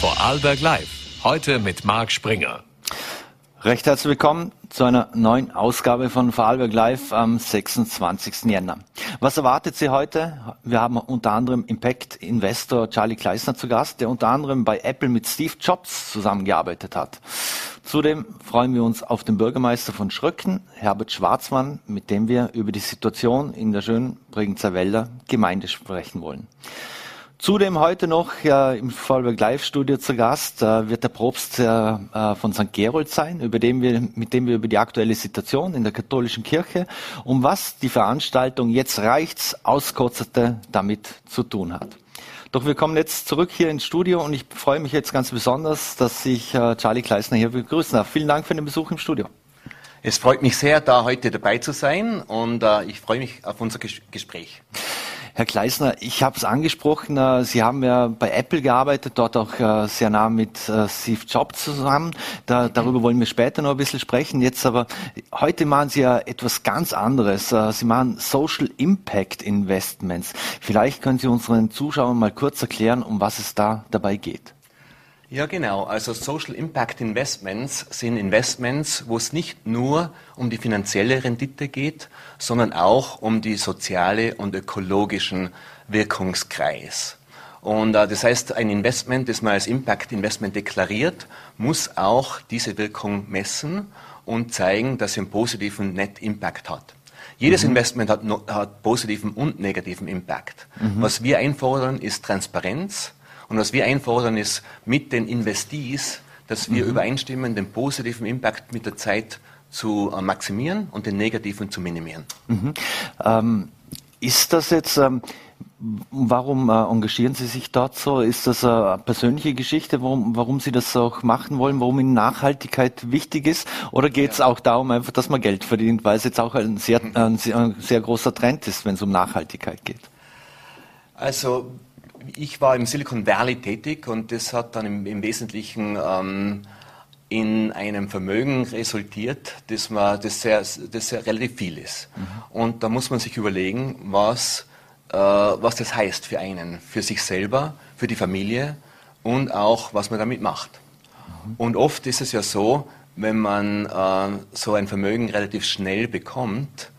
Vorarlberg Live. Heute mit Marc Springer. Recht herzlich willkommen zu einer neuen Ausgabe von Vorarlberg Live am 26. Jänner. Was erwartet Sie heute? Wir haben unter anderem Impact Investor Charlie Kleisner zu Gast, der unter anderem bei Apple mit Steve Jobs zusammengearbeitet hat. Zudem freuen wir uns auf den Bürgermeister von Schröcken, Herbert Schwarzmann, mit dem wir über die Situation in der schönen Bregenzer Wälder Gemeinde sprechen wollen. Zudem heute noch ja, im Vorarlberg Live-Studio zu Gast äh, wird der Propst äh, äh, von St. Gerold sein, über dem wir, mit dem wir über die aktuelle Situation in der katholischen Kirche und was die Veranstaltung Jetzt reicht's auskotzerte damit zu tun hat. Doch wir kommen jetzt zurück hier ins Studio und ich freue mich jetzt ganz besonders, dass ich äh, Charlie Kleisner hier begrüßen darf. Vielen Dank für den Besuch im Studio. Es freut mich sehr, da heute dabei zu sein und äh, ich freue mich auf unser Ges Gespräch. Herr Kleisner, ich habe es angesprochen, äh, Sie haben ja bei Apple gearbeitet, dort auch äh, sehr nah mit äh, Steve Jobs zusammen. Da, darüber wollen wir später noch ein bisschen sprechen. Jetzt aber, heute machen Sie ja etwas ganz anderes. Sie machen Social Impact Investments. Vielleicht können Sie unseren Zuschauern mal kurz erklären, um was es da dabei geht. Ja, genau. Also Social Impact Investments sind Investments, wo es nicht nur um die finanzielle Rendite geht, sondern auch um die soziale und ökologischen Wirkungskreis. Und äh, das heißt, ein Investment, das man als Impact Investment deklariert, muss auch diese Wirkung messen und zeigen, dass es einen positiven Net Impact hat. Jedes mhm. Investment hat, hat, positiven und negativen Impact. Mhm. Was wir einfordern, ist Transparenz und was wir einfordern, ist mit den Investees, dass wir mhm. übereinstimmen, den positiven Impact mit der Zeit zu äh, maximieren und den negativen zu minimieren. Mhm. Ähm, ist das jetzt, ähm, warum äh, engagieren Sie sich dort so? Ist das eine persönliche Geschichte, warum, warum Sie das auch machen wollen, warum Ihnen Nachhaltigkeit wichtig ist? Oder geht es ja. auch darum, einfach, dass man Geld verdient, weil es jetzt auch ein sehr, ein sehr, ein sehr großer Trend ist, wenn es um Nachhaltigkeit geht? Also ich war im Silicon Valley tätig und das hat dann im, im Wesentlichen ähm, in einem Vermögen resultiert, das, man, das, sehr, das sehr relativ viel ist. Mhm. Und da muss man sich überlegen, was, äh, was das heißt für einen, für sich selber, für die Familie und auch, was man damit macht. Mhm. Und oft ist es ja so, wenn man äh, so ein Vermögen relativ schnell bekommt,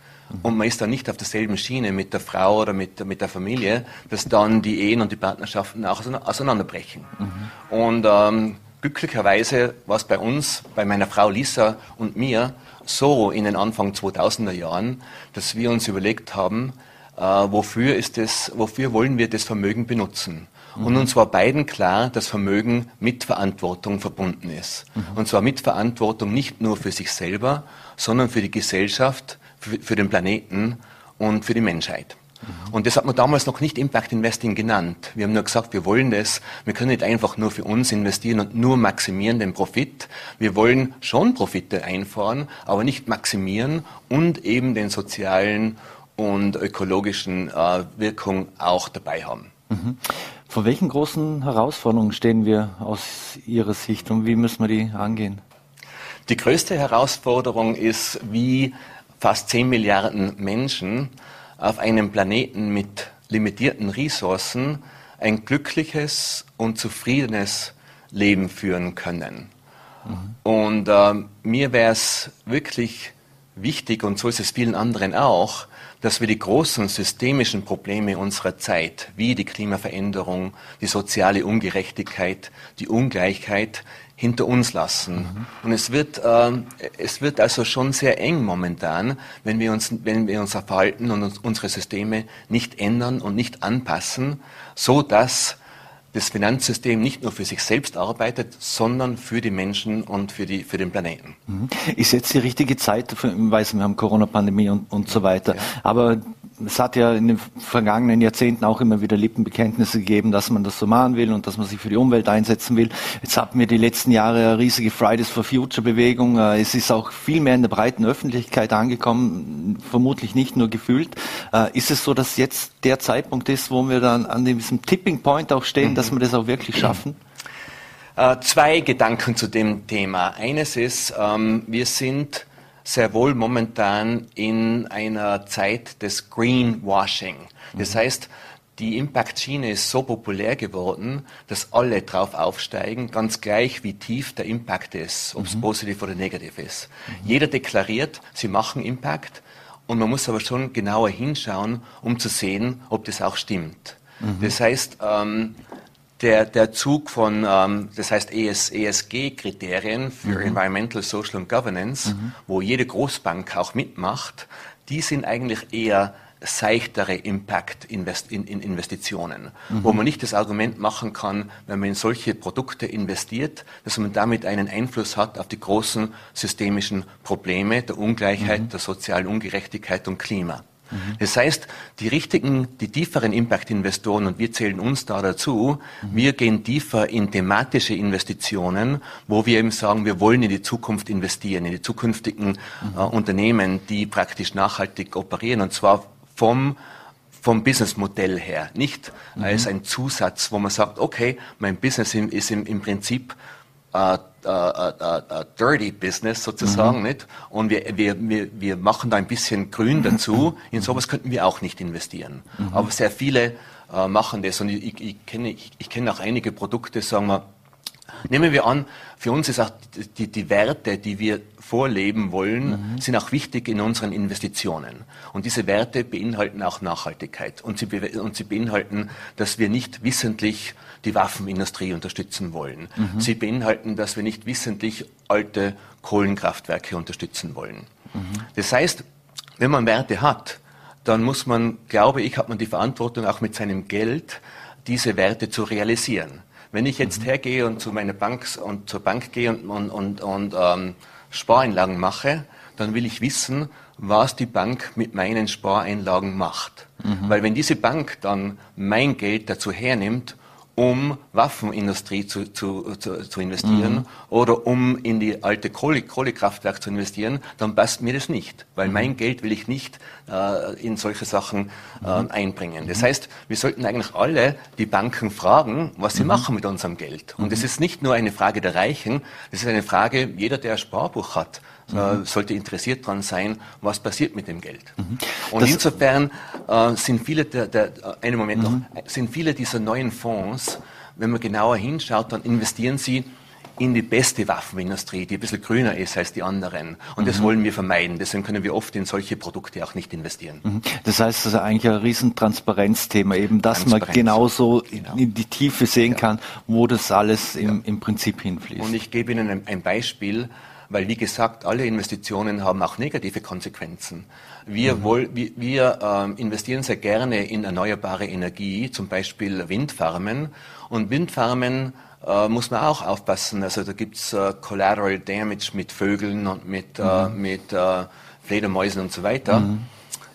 und man ist dann nicht auf derselben Schiene mit der Frau oder mit, mit der Familie, dass dann die Ehen und die Partnerschaften auch auseinanderbrechen. Mhm. Und ähm, glücklicherweise war es bei uns, bei meiner Frau Lisa und mir, so in den Anfang 2000er Jahren, dass wir uns überlegt haben, äh, wofür, ist das, wofür wollen wir das Vermögen benutzen. Mhm. Und uns war beiden klar, dass Vermögen mit Verantwortung verbunden ist. Mhm. Und zwar mit Verantwortung nicht nur für sich selber, sondern für die Gesellschaft, für, für den Planeten und für die Menschheit. Mhm. Und das hat man damals noch nicht Impact Investing genannt. Wir haben nur gesagt, wir wollen das. Wir können nicht einfach nur für uns investieren und nur maximieren den Profit. Wir wollen schon Profite einfahren, aber nicht maximieren und eben den sozialen und ökologischen äh, Wirkung auch dabei haben. Mhm. Vor welchen großen Herausforderungen stehen wir aus Ihrer Sicht und wie müssen wir die angehen? Die größte Herausforderung ist, wie fast 10 Milliarden Menschen auf einem Planeten mit limitierten Ressourcen ein glückliches und zufriedenes Leben führen können. Mhm. Und äh, mir wäre es wirklich wichtig, und so ist es vielen anderen auch, dass wir die großen systemischen Probleme unserer Zeit, wie die Klimaveränderung, die soziale Ungerechtigkeit, die Ungleichheit, hinter uns lassen. Mhm. Und es wird, äh, es wird also schon sehr eng momentan, wenn wir uns, wenn wir unser Verhalten und uns, unsere Systeme nicht ändern und nicht anpassen, so dass das Finanzsystem nicht nur für sich selbst arbeitet, sondern für die Menschen und für, die, für den Planeten. Mhm. Ist jetzt die richtige Zeit, weiß, wir haben Corona-Pandemie und, und so weiter, ja. aber es hat ja in den vergangenen Jahrzehnten auch immer wieder Lippenbekenntnisse gegeben, dass man das so machen will und dass man sich für die Umwelt einsetzen will. Jetzt hatten wir die letzten Jahre eine riesige Fridays for Future Bewegung. Äh, es ist auch viel mehr in der breiten Öffentlichkeit angekommen, vermutlich nicht nur gefühlt. Äh, ist es so, dass jetzt der Zeitpunkt ist, wo wir dann an diesem Tipping Point auch stehen, mhm. dass wir das auch wirklich schaffen? Äh, zwei Gedanken zu dem Thema. Eines ist, ähm, wir sind sehr wohl momentan in einer Zeit des Greenwashing. Das mhm. heißt, die Impact-Schiene ist so populär geworden, dass alle drauf aufsteigen, ganz gleich wie tief der Impact ist, ob es mhm. positiv oder negativ ist. Mhm. Jeder deklariert, sie machen Impact und man muss aber schon genauer hinschauen, um zu sehen, ob das auch stimmt. Mhm. Das heißt, ähm, der, der Zug von, ähm, das heißt ES, ESG-Kriterien für mhm. Environmental, Social and Governance, mhm. wo jede Großbank auch mitmacht, die sind eigentlich eher seichtere Impact-Investitionen, mhm. wo man nicht das Argument machen kann, wenn man in solche Produkte investiert, dass man damit einen Einfluss hat auf die großen systemischen Probleme der Ungleichheit, mhm. der sozialen Ungerechtigkeit und Klima. Mhm. Das heißt, die richtigen, die tieferen Impact-Investoren, und wir zählen uns da dazu, mhm. wir gehen tiefer in thematische Investitionen, wo wir eben sagen, wir wollen in die Zukunft investieren, in die zukünftigen mhm. äh, Unternehmen, die praktisch nachhaltig operieren, und zwar vom vom Businessmodell her, nicht als ein Zusatz, wo man sagt, okay, mein Business ist im, im Prinzip äh, äh, äh, dirty Business sozusagen, mhm. nicht? Und wir, wir, wir, wir machen da ein bisschen grün dazu. In sowas könnten wir auch nicht investieren. Mhm. Aber sehr viele äh, machen das und ich, ich, ich kenne ich, ich kenne auch einige Produkte, sagen wir, Nehmen wir an, für uns ist auch die, die Werte, die wir vorleben wollen, mhm. sind auch wichtig in unseren Investitionen. Und diese Werte beinhalten auch Nachhaltigkeit. Und sie, und sie beinhalten, dass wir nicht wissentlich die Waffenindustrie unterstützen wollen. Mhm. Sie beinhalten, dass wir nicht wissentlich alte Kohlenkraftwerke unterstützen wollen. Mhm. Das heißt, wenn man Werte hat, dann muss man, glaube ich, hat man die Verantwortung auch mit seinem Geld, diese Werte zu realisieren. Wenn ich jetzt mhm. hergehe und zu meiner Bank und zur Bank gehe und, und, und, und ähm, Spareinlagen mache, dann will ich wissen, was die Bank mit meinen Spareinlagen macht. Mhm. Weil wenn diese Bank dann mein Geld dazu hernimmt, um Waffenindustrie zu, zu, zu, zu investieren mhm. oder um in die alte Kohle, Kohlekraftwerke zu investieren, dann passt mir das nicht, weil mhm. mein Geld will ich nicht äh, in solche Sachen äh, mhm. einbringen. Das heißt, wir sollten eigentlich alle die Banken fragen, was sie mhm. machen mit unserem Geld. Und es mhm. ist nicht nur eine Frage der Reichen, es ist eine Frage, jeder, der ein Sparbuch hat, mhm. sollte interessiert daran sein, was passiert mit dem Geld. Mhm. Und das insofern äh, sind viele der, der einen Moment mhm. noch, sind viele dieser neuen Fonds, wenn man genauer hinschaut, dann investieren sie in die beste Waffenindustrie, die ein bisschen grüner ist als die anderen. Und mhm. das wollen wir vermeiden. Deswegen können wir oft in solche Produkte auch nicht investieren. Mhm. Das heißt, das ist eigentlich ein Riesentransparenzthema, eben, dass man genauso genau. in die Tiefe sehen ja. kann, wo das alles im, ja. im Prinzip hinfließt. Und ich gebe Ihnen ein, ein Beispiel weil wie gesagt, alle Investitionen haben auch negative Konsequenzen. Wir, mhm. wohl, wir, wir ähm, investieren sehr gerne in erneuerbare Energie, zum Beispiel Windfarmen. Und Windfarmen äh, muss man auch aufpassen. Also da gibt's äh, Collateral Damage mit Vögeln und mit, äh, mhm. äh, mit äh, Fledermäusen und so weiter. Mhm.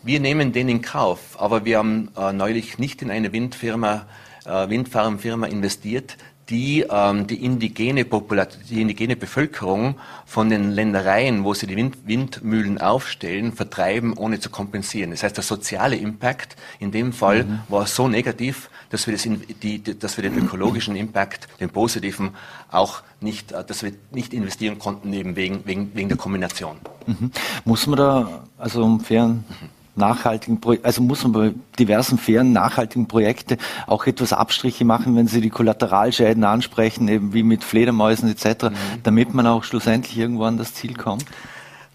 Wir nehmen den in Kauf, aber wir haben äh, neulich nicht in eine Windfirma, äh, Windfarmfirma investiert, die ähm, die, indigene die indigene Bevölkerung von den Ländereien, wo sie die Wind Windmühlen aufstellen, vertreiben, ohne zu kompensieren. Das heißt, der soziale Impact in dem Fall mhm. war so negativ, dass wir, das in, die, dass wir den ökologischen Impact, den positiven, auch nicht, äh, dass wir nicht investieren konnten, eben wegen, wegen, wegen der Kombination. Mhm. Muss man da, also um fairen mhm nachhaltigen, also muss man bei diversen fairen, nachhaltigen Projekten auch etwas Abstriche machen, wenn Sie die Kollateralschäden ansprechen, eben wie mit Fledermäusen etc., mhm. damit man auch schlussendlich irgendwo an das Ziel kommt?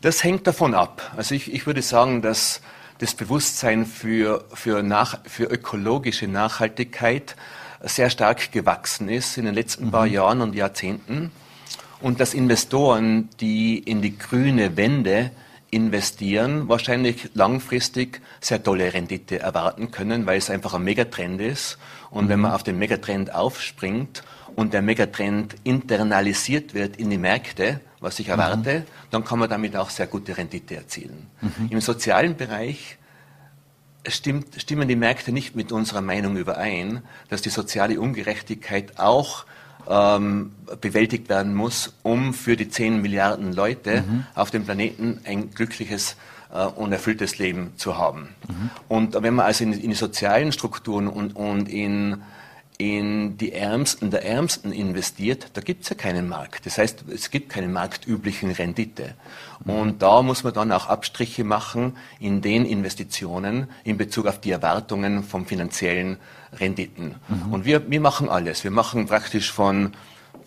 Das hängt davon ab. Also ich, ich würde sagen, dass das Bewusstsein für, für, nach, für ökologische Nachhaltigkeit sehr stark gewachsen ist in den letzten mhm. paar Jahren und Jahrzehnten und dass Investoren, die in die grüne Wende investieren, wahrscheinlich langfristig sehr tolle Rendite erwarten können, weil es einfach ein Megatrend ist. Und mhm. wenn man auf den Megatrend aufspringt und der Megatrend internalisiert wird in die Märkte, was ich mhm. erwarte, mhm. dann kann man damit auch sehr gute Rendite erzielen. Mhm. Im sozialen Bereich stimmt, stimmen die Märkte nicht mit unserer Meinung überein, dass die soziale Ungerechtigkeit auch ähm, bewältigt werden muss, um für die 10 Milliarden Leute mhm. auf dem Planeten ein glückliches äh, und erfülltes Leben zu haben. Mhm. Und wenn man also in, in, die sozialen Strukturen und, und in, in die Ärmsten der Ärmsten investiert, da gibt es ja keinen Markt. Das heißt, es gibt keine marktüblichen Rendite. Und da muss man dann auch Abstriche machen in den Investitionen in Bezug auf die Erwartungen vom finanziellen Renditen. Mhm. Und wir, wir machen alles. Wir machen praktisch von,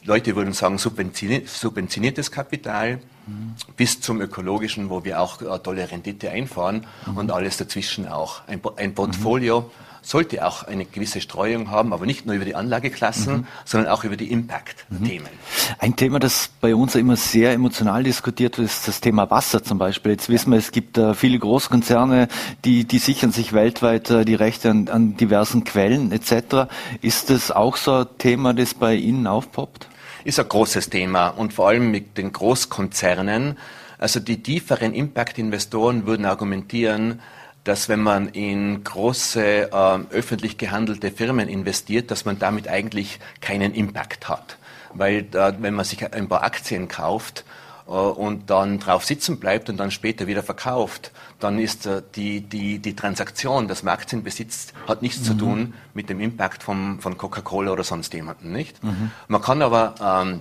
Leute würden sagen, subventioniertes Kapital mhm. bis zum ökologischen, wo wir auch äh, tolle Rendite einfahren mhm. und alles dazwischen auch. Ein, ein Portfolio mhm sollte auch eine gewisse Streuung haben, aber nicht nur über die Anlageklassen, mhm. sondern auch über die Impact-Themen. Mhm. Ein Thema, das bei uns immer sehr emotional diskutiert wird, ist das Thema Wasser zum Beispiel. Jetzt wissen wir, es gibt äh, viele Großkonzerne, die, die sichern sich weltweit äh, die Rechte an, an diversen Quellen etc. Ist das auch so ein Thema, das bei Ihnen aufpoppt? Ist ein großes Thema und vor allem mit den Großkonzernen. Also die tieferen Impact-Investoren würden argumentieren, dass wenn man in große äh, öffentlich gehandelte Firmen investiert, dass man damit eigentlich keinen Impact hat. Weil äh, wenn man sich ein paar Aktien kauft äh, und dann drauf sitzen bleibt und dann später wieder verkauft, dann ist äh, die, die, die Transaktion, dass man Aktien besitzt, hat nichts mhm. zu tun mit dem Impact vom, von Coca-Cola oder sonst jemanden, nicht? Mhm. Man kann aber ähm,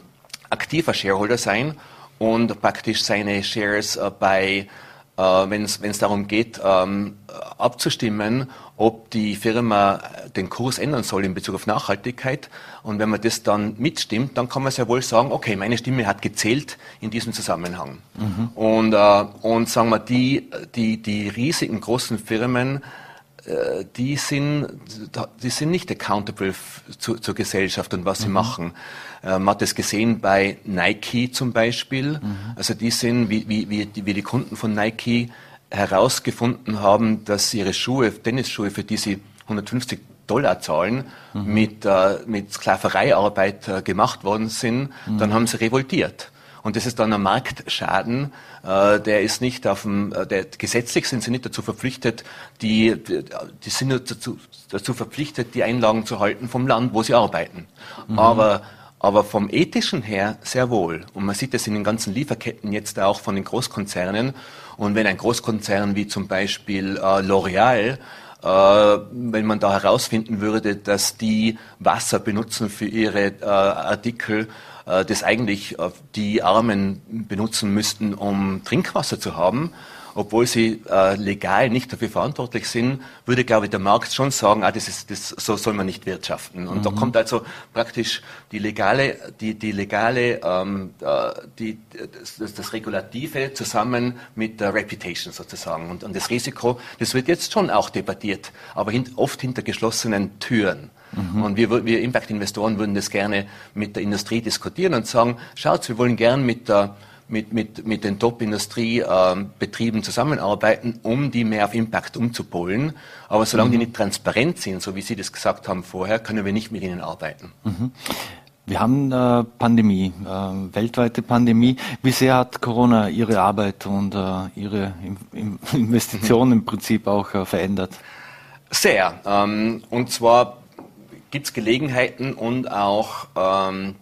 aktiver Shareholder sein und praktisch seine Shares äh, bei äh, wenn es darum geht, ähm, abzustimmen, ob die Firma den Kurs ändern soll in Bezug auf Nachhaltigkeit. Und wenn man das dann mitstimmt, dann kann man sehr wohl sagen, okay, meine Stimme hat gezählt in diesem Zusammenhang. Mhm. Und, äh, und sagen wir, die, die, die riesigen großen Firmen, die sind, die sind nicht accountable zu, zur Gesellschaft und was mhm. sie machen. Äh, man hat es gesehen bei Nike zum Beispiel. Mhm. Also die sind, wie, wie, wie, die, wie die Kunden von Nike herausgefunden haben, dass ihre Schuhe, Tennisschuhe, für die sie 150 Dollar zahlen, mhm. mit, äh, mit Sklavereiarbeit äh, gemacht worden sind, mhm. dann haben sie revoltiert. Und das ist dann ein Marktschaden, äh, der ist nicht auf dem, äh, der, gesetzlich sind sie nicht dazu verpflichtet, die, die sind nur dazu, dazu verpflichtet, die Einlagen zu halten vom Land, wo sie arbeiten. Mhm. Aber aber vom ethischen her sehr wohl. Und man sieht das in den ganzen Lieferketten jetzt auch von den Großkonzernen. Und wenn ein Großkonzern wie zum Beispiel äh, L'Oreal äh, wenn man da herausfinden würde, dass die Wasser benutzen für ihre äh, Artikel, das eigentlich äh, die Armen benutzen müssten, um Trinkwasser zu haben, obwohl sie äh, legal nicht dafür verantwortlich sind, würde, glaube ich, der Markt schon sagen, ah, das ist, das, so soll man nicht wirtschaften. Und mhm. da kommt also praktisch die legale, die, die legale, ähm, äh, die, das, das Regulative zusammen mit der Reputation sozusagen. Und, und das Risiko, das wird jetzt schon auch debattiert, aber hint, oft hinter geschlossenen Türen. Mhm. Und wir, wir Impact-Investoren würden das gerne mit der Industrie diskutieren und sagen, schaut, wir wollen gern mit der mit, mit, mit den Top-Industriebetrieben äh, zusammenarbeiten, um die mehr auf Impact umzupolen. Aber solange mhm. die nicht transparent sind, so wie Sie das gesagt haben vorher, können wir nicht mit ihnen arbeiten. Mhm. Wir haben äh, Pandemie, äh, weltweite Pandemie. Wie sehr hat Corona Ihre Arbeit und äh, Ihre Investitionen im Prinzip auch äh, verändert? Sehr. Ähm, und zwar gibt es Gelegenheiten und auch ähm,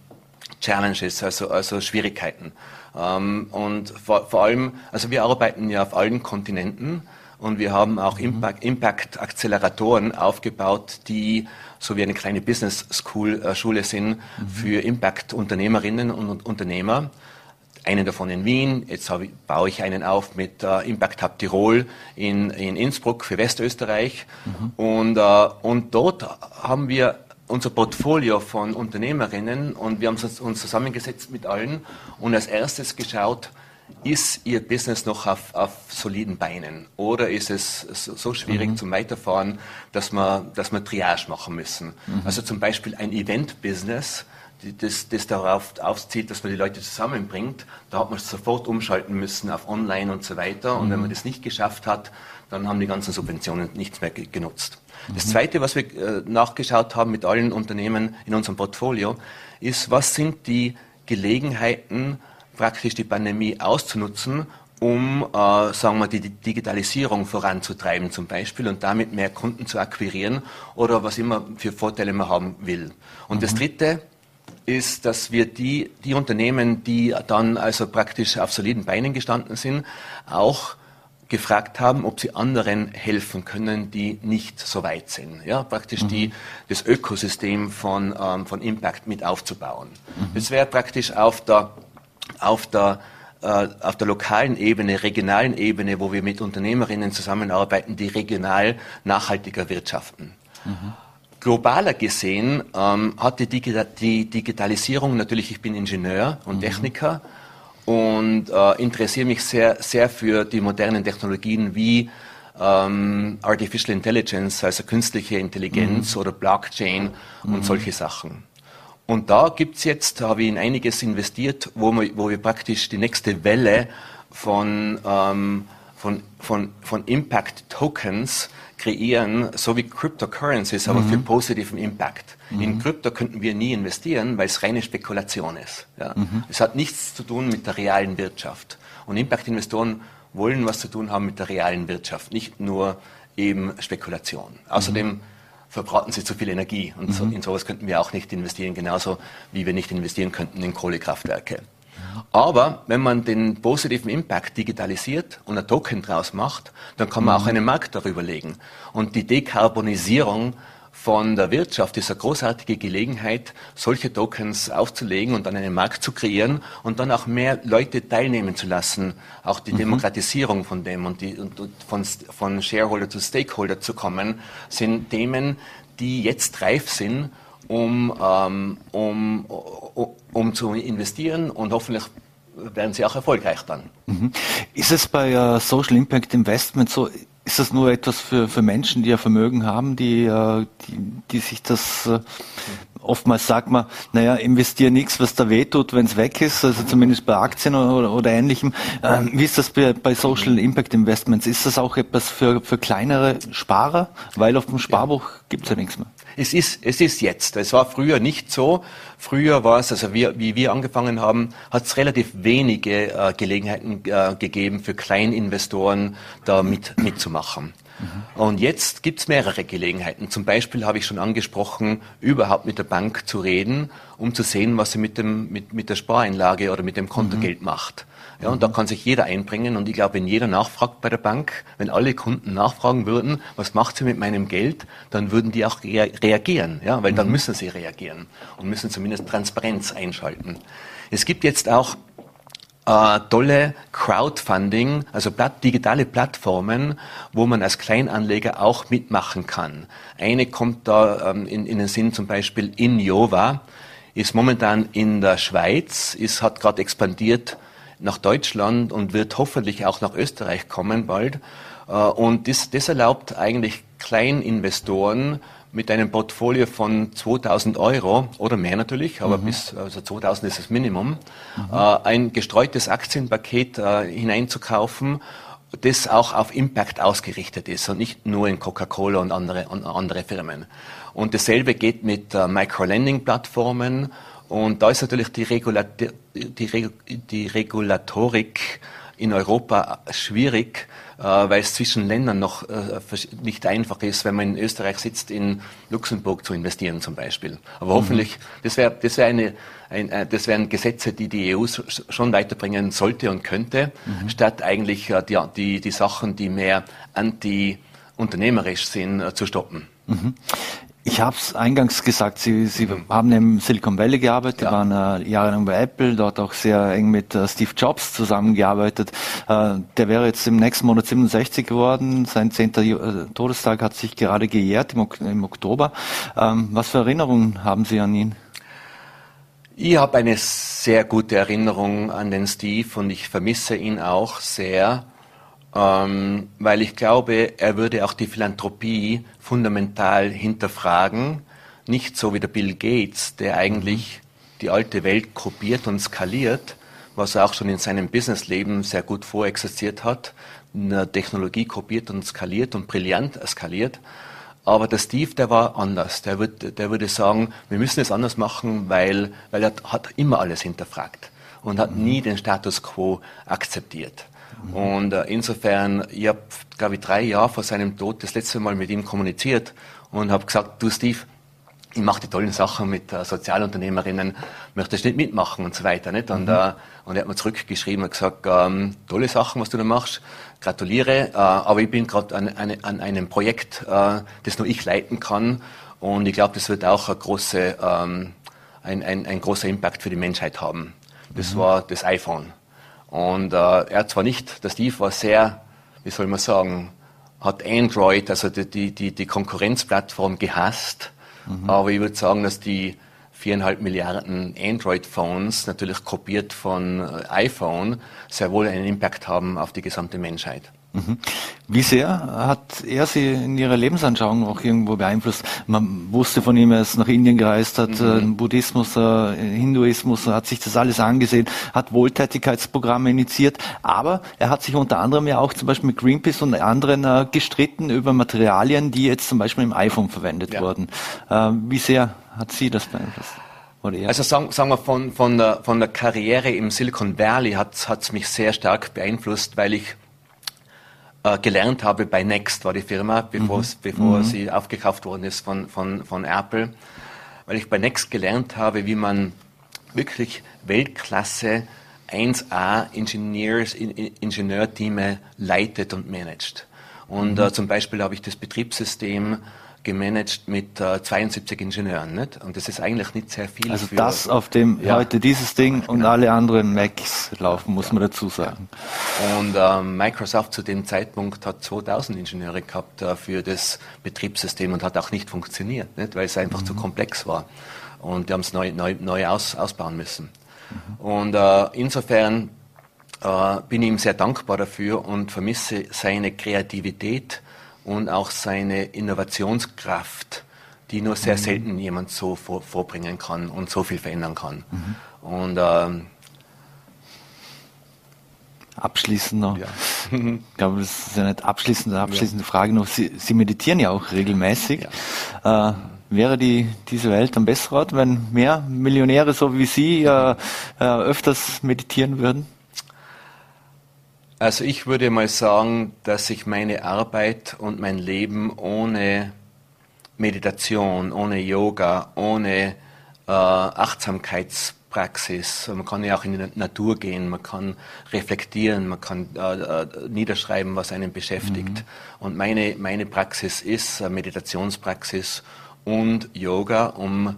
Challenges, also, also Schwierigkeiten. Ähm, und vor, vor, allem, also wir arbeiten ja auf allen Kontinenten und wir haben auch mhm. Impact-Acceleratoren aufgebaut, die so wie eine kleine Business School äh, Schule sind mhm. für Impact-Unternehmerinnen und Unternehmer. Einen davon in Wien, jetzt ich, baue ich einen auf mit äh, Impact Hub Tirol in, in Innsbruck für Westösterreich. Mhm. Und, äh, und dort haben wir unser Portfolio von Unternehmerinnen und wir haben uns zusammengesetzt mit allen und als erstes geschaut, ist Ihr Business noch auf, auf soliden Beinen oder ist es so, schwierig mhm. zum Weiterfahren, dass wir, dass wir Triage machen müssen? Mhm. Also zum Beispiel ein Event-Business, das, das darauf aufzieht, dass man die Leute zusammenbringt, da hat man sofort umschalten müssen auf Online und so weiter. Und mhm. wenn man das nicht geschafft hat, dann haben die ganzen Subventionen nichts mehr genutzt. Das Zweite, was wir äh, nachgeschaut haben mit allen Unternehmen in unserem Portfolio, ist, was sind die Gelegenheiten, praktisch die Pandemie auszunutzen, um, äh, sagen wir, die Digitalisierung voranzutreiben zum Beispiel und damit mehr Kunden zu akquirieren oder was immer für Vorteile man haben will. Und mhm. das Dritte ist, dass wir die, die Unternehmen, die dann also praktisch auf soliden Beinen gestanden sind, auch gefragt haben, ob sie anderen helfen können, die nicht so weit sind. Ja, praktisch mhm. die, das Ökosystem von, ähm, von Impact mit aufzubauen. Mhm. Das wäre praktisch auf der, auf der äh, auf der lokalen Ebene, regionalen Ebene, wo wir mit Unternehmerinnen zusammenarbeiten, die regional nachhaltiger wirtschaften. Mhm. Globaler gesehen ähm, hat die, die, Digitalisierung natürlich, ich bin Ingenieur und mhm. Techniker und äh, interessiere mich sehr, sehr für die modernen Technologien wie ähm, Artificial Intelligence, also künstliche Intelligenz mhm. oder Blockchain und mhm. solche Sachen. Und da gibt's jetzt, habe ich in einiges investiert, wo wir, wo wir praktisch die nächste Welle von, ähm, von, von, von Impact Tokens kreieren, so wie Cryptocurrencies, aber mhm. für positiven Impact. Mhm. In Krypto könnten wir nie investieren, weil es reine Spekulation ist. Ja. Mhm. Es hat nichts zu tun mit der realen Wirtschaft. Und Impact-Investoren wollen was zu tun haben mit der realen Wirtschaft, nicht nur eben Spekulation. Außerdem mhm verbraten sie zu viel Energie. Und mhm. so, in sowas könnten wir auch nicht investieren, genauso wie wir nicht investieren könnten in Kohlekraftwerke. Aber wenn man den positiven Impact digitalisiert und ein Token draus macht, dann kann man mhm. auch einen Markt darüber legen. Und die Dekarbonisierung von der Wirtschaft ist eine großartige Gelegenheit, solche Tokens aufzulegen und dann einen Markt zu kreieren und dann auch mehr Leute teilnehmen zu lassen, auch die mhm. Demokratisierung von dem und, die, und von, von Shareholder zu Stakeholder zu kommen, sind Themen, die jetzt reif sind, um, ähm, um, um, zu investieren und hoffentlich werden sie auch erfolgreich dann. Mhm. Ist es bei uh, Social Impact Investment so, ist das nur etwas für, für Menschen, die ja Vermögen haben, die, äh, die, die sich das äh, oftmals sagt man, naja, investiere nichts, was da wehtut, wenn es weg ist, also zumindest bei Aktien oder, oder ähnlichem. Ähm, wie ist das bei, bei, Social Impact Investments? Ist das auch etwas für, für kleinere Sparer? Weil auf dem Sparbuch gibt es ja nichts mehr. Es ist, es ist jetzt. Es war früher nicht so. Früher war es, also wir, wie wir angefangen haben, hat es relativ wenige äh, Gelegenheiten äh, gegeben für Kleininvestoren da mit, mitzumachen. Mhm. Und jetzt gibt es mehrere Gelegenheiten. Zum Beispiel habe ich schon angesprochen, überhaupt mit der Bank zu reden, um zu sehen, was sie mit, dem, mit, mit der Spareinlage oder mit dem Kontogeld mhm. macht. Ja, und da kann sich jeder einbringen. Und ich glaube, wenn jeder nachfragt bei der Bank, wenn alle Kunden nachfragen würden, was macht sie mit meinem Geld, dann würden die auch rea reagieren. Ja, weil dann mhm. müssen sie reagieren und müssen zumindest Transparenz einschalten. Es gibt jetzt auch äh, tolle Crowdfunding, also Platt, digitale Plattformen, wo man als Kleinanleger auch mitmachen kann. Eine kommt da ähm, in, in den Sinn zum Beispiel Innova, ist momentan in der Schweiz, ist, hat gerade expandiert nach Deutschland und wird hoffentlich auch nach Österreich kommen bald. Äh, und das, das erlaubt eigentlich Kleininvestoren mit einem Portfolio von 2000 Euro oder mehr natürlich, aber mhm. bis also 2000 ist das Minimum, mhm. Äh, ein gestreutes Aktienpaket äh, hineinzukaufen, das auch auf Impact ausgerichtet ist und nicht nur in Coca-Cola und andere, und andere Firmen. Und dasselbe geht mit Microlending-Plattformen und da ist natürlich die, Regulat die, Reg die Regulatorik in Europa schwierig, äh, weil es zwischen Ländern noch äh, nicht einfach ist, wenn man in Österreich sitzt, in Luxemburg zu investieren zum Beispiel. Aber mhm. hoffentlich, das wäre das wär eine, ein, äh, das wären Gesetze, die die EU schon weiterbringen sollte und könnte, mhm. statt eigentlich äh, die, die, die Sachen, die mehr anti-unternehmerisch sind, äh, zu stoppen. Mhm. Ich habe es eingangs gesagt, Sie, Sie mhm. haben im Silicon Valley gearbeitet, ja. waren äh, jahrelang bei Apple, dort auch sehr eng mit äh, Steve Jobs zusammengearbeitet. Äh, der wäre jetzt im nächsten Monat 67 geworden, sein zehnter äh, Todestag hat sich gerade gejährt im, im Oktober. Ähm, was für Erinnerungen haben Sie an ihn? Ich habe eine sehr gute Erinnerung an den Steve und ich vermisse ihn auch sehr ähm, weil ich glaube, er würde auch die Philanthropie fundamental hinterfragen, nicht so wie der Bill Gates, der eigentlich die alte Welt kopiert und skaliert, was er auch schon in seinem Businessleben sehr gut vorexerziert hat, eine Technologie kopiert und skaliert und brillant skaliert. Aber der Steve, der war anders. Der, wird, der würde sagen, wir müssen es anders machen, weil, weil er hat immer alles hinterfragt und hat nie den Status quo akzeptiert. Und äh, insofern, ich habe, glaube ich, drei Jahre vor seinem Tod das letzte Mal mit ihm kommuniziert und habe gesagt, du Steve, ich mache die tollen Sachen mit äh, Sozialunternehmerinnen, möchtest nicht mitmachen und so weiter. Nicht? Und, mhm. äh, und er hat mir zurückgeschrieben und gesagt, ähm, tolle Sachen, was du da machst, gratuliere, äh, aber ich bin gerade an, an, an, einem Projekt, äh, das nur ich leiten kann und ich glaube, das wird auch eine große, ähm, ein, ein, ein großer Impact für die Menschheit haben. Das mhm. war das iPhone. Und äh, er zwar nicht, der Steve war sehr, wie soll man sagen, hat Android, also die, die, die Konkurrenzplattform gehasst Mhm. Aber ich würde sagen, dass die viereinhalb Milliarden Android-Phones, natürlich kopiert von äh, iPhone, sehr wohl einen Impact haben auf die gesamte Menschheit. Mhm. Wie sehr hat er Sie in Ihrer Lebensanschauung auch irgendwo beeinflusst? Man wusste von ihm, er ist nach Indien gereist, hat mhm. Äh, Buddhismus, äh, Hinduismus, hat sich das alles angesehen, hat Wohltätigkeitsprogramme initiiert, aber er hat sich unter anderem ja auch zum Beispiel mit Greenpeace und anderen gestritten über Materialien, die jetzt zum Beispiel im iPhone verwendet ja. wurden. Wie sehr hat Sie das beeinflusst? Also sagen, sagen wir von, von, der, von der Karriere im Silicon Valley hat es mich sehr stark beeinflusst, weil ich äh, gelernt habe bei Next, war die Firma, bevor, mhm. bevor mhm. sie aufgekauft worden ist von, von, von Apple, weil ich bei Next gelernt habe, wie man wirklich Weltklasse 1A Ingenieurs, Ingenieurteame leitet und managt. Und mhm. äh, zum Beispiel habe ich das Betriebssystem gemanagt mit äh, 72 Ingenieuren. Nicht? Und das ist eigentlich nicht sehr viel. Also das, auf dem ja, heute dieses Ding genau. und alle anderen Macs laufen, muss man dazu sagen. Und äh, Microsoft zu dem Zeitpunkt hat 2000 Ingenieure gehabt äh, für das Betriebssystem und hat auch nicht funktioniert, nicht? weil es einfach mhm. zu komplex war. Und die haben es neu, neu, neu aus, ausbauen müssen. Mhm. Und äh, insofern äh, bin ich ihm sehr dankbar dafür und vermisse seine Kreativität und auch seine Innovationskraft, die nur sehr mhm. selten jemand so vor, vorbringen kann und so viel verändern kann. Mhm. Und ähm, abschließend noch, ja. ich glaube, das ist ja nicht abschließend, abschließende ja. Frage noch. Sie, Sie, meditieren ja auch regelmäßig. Ja. Äh, wäre die, diese Welt ein besserer Ort, wenn mehr Millionäre so wie Sie äh, äh, öfters meditieren würden? Also ich würde mal sagen, dass ich meine Arbeit und mein Leben ohne Meditation, ohne Yoga, ohne äh, Achtsamkeitspraxis, man kann ja auch in die Natur gehen, man kann reflektieren, man kann äh, äh, niederschreiben, was einen beschäftigt. Mhm. Und meine, meine Praxis ist Meditationspraxis und Yoga, um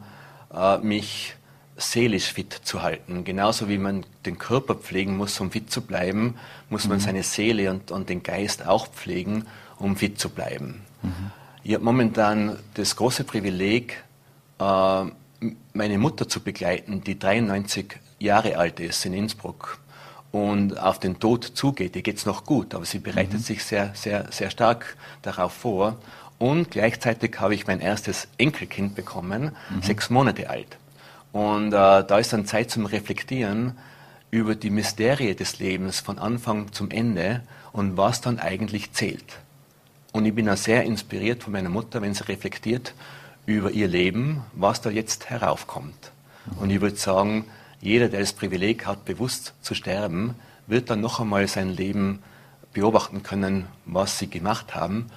äh, mich seelisch fit zu halten. Genauso wie man den Körper pflegen muss, um fit zu bleiben, muss man mhm. seine Seele und, und, den Geist auch pflegen, um fit zu bleiben. Mhm. Ich habe momentan das große Privileg, äh, meine Mutter zu begleiten, die 93 Jahre alt ist in Innsbruck und auf den Tod zugeht. Ihr geht es noch gut, aber sie bereitet mhm. sich sehr, sehr, sehr stark darauf vor. Und gleichzeitig habe ich mein erstes Enkelkind bekommen, mhm. sechs Monate alt. Und äh, da ist dann Zeit zum Reflektieren über die Mysterie des Lebens von Anfang zum Ende und was dann eigentlich zählt. Und ich bin da sehr inspiriert von meiner Mutter, wenn sie reflektiert über ihr Leben, was da jetzt heraufkommt. Und ich würde sagen, jeder, der das Privileg hat, bewusst zu sterben, wird dann noch einmal sein Leben beobachten können, was sie gemacht haben.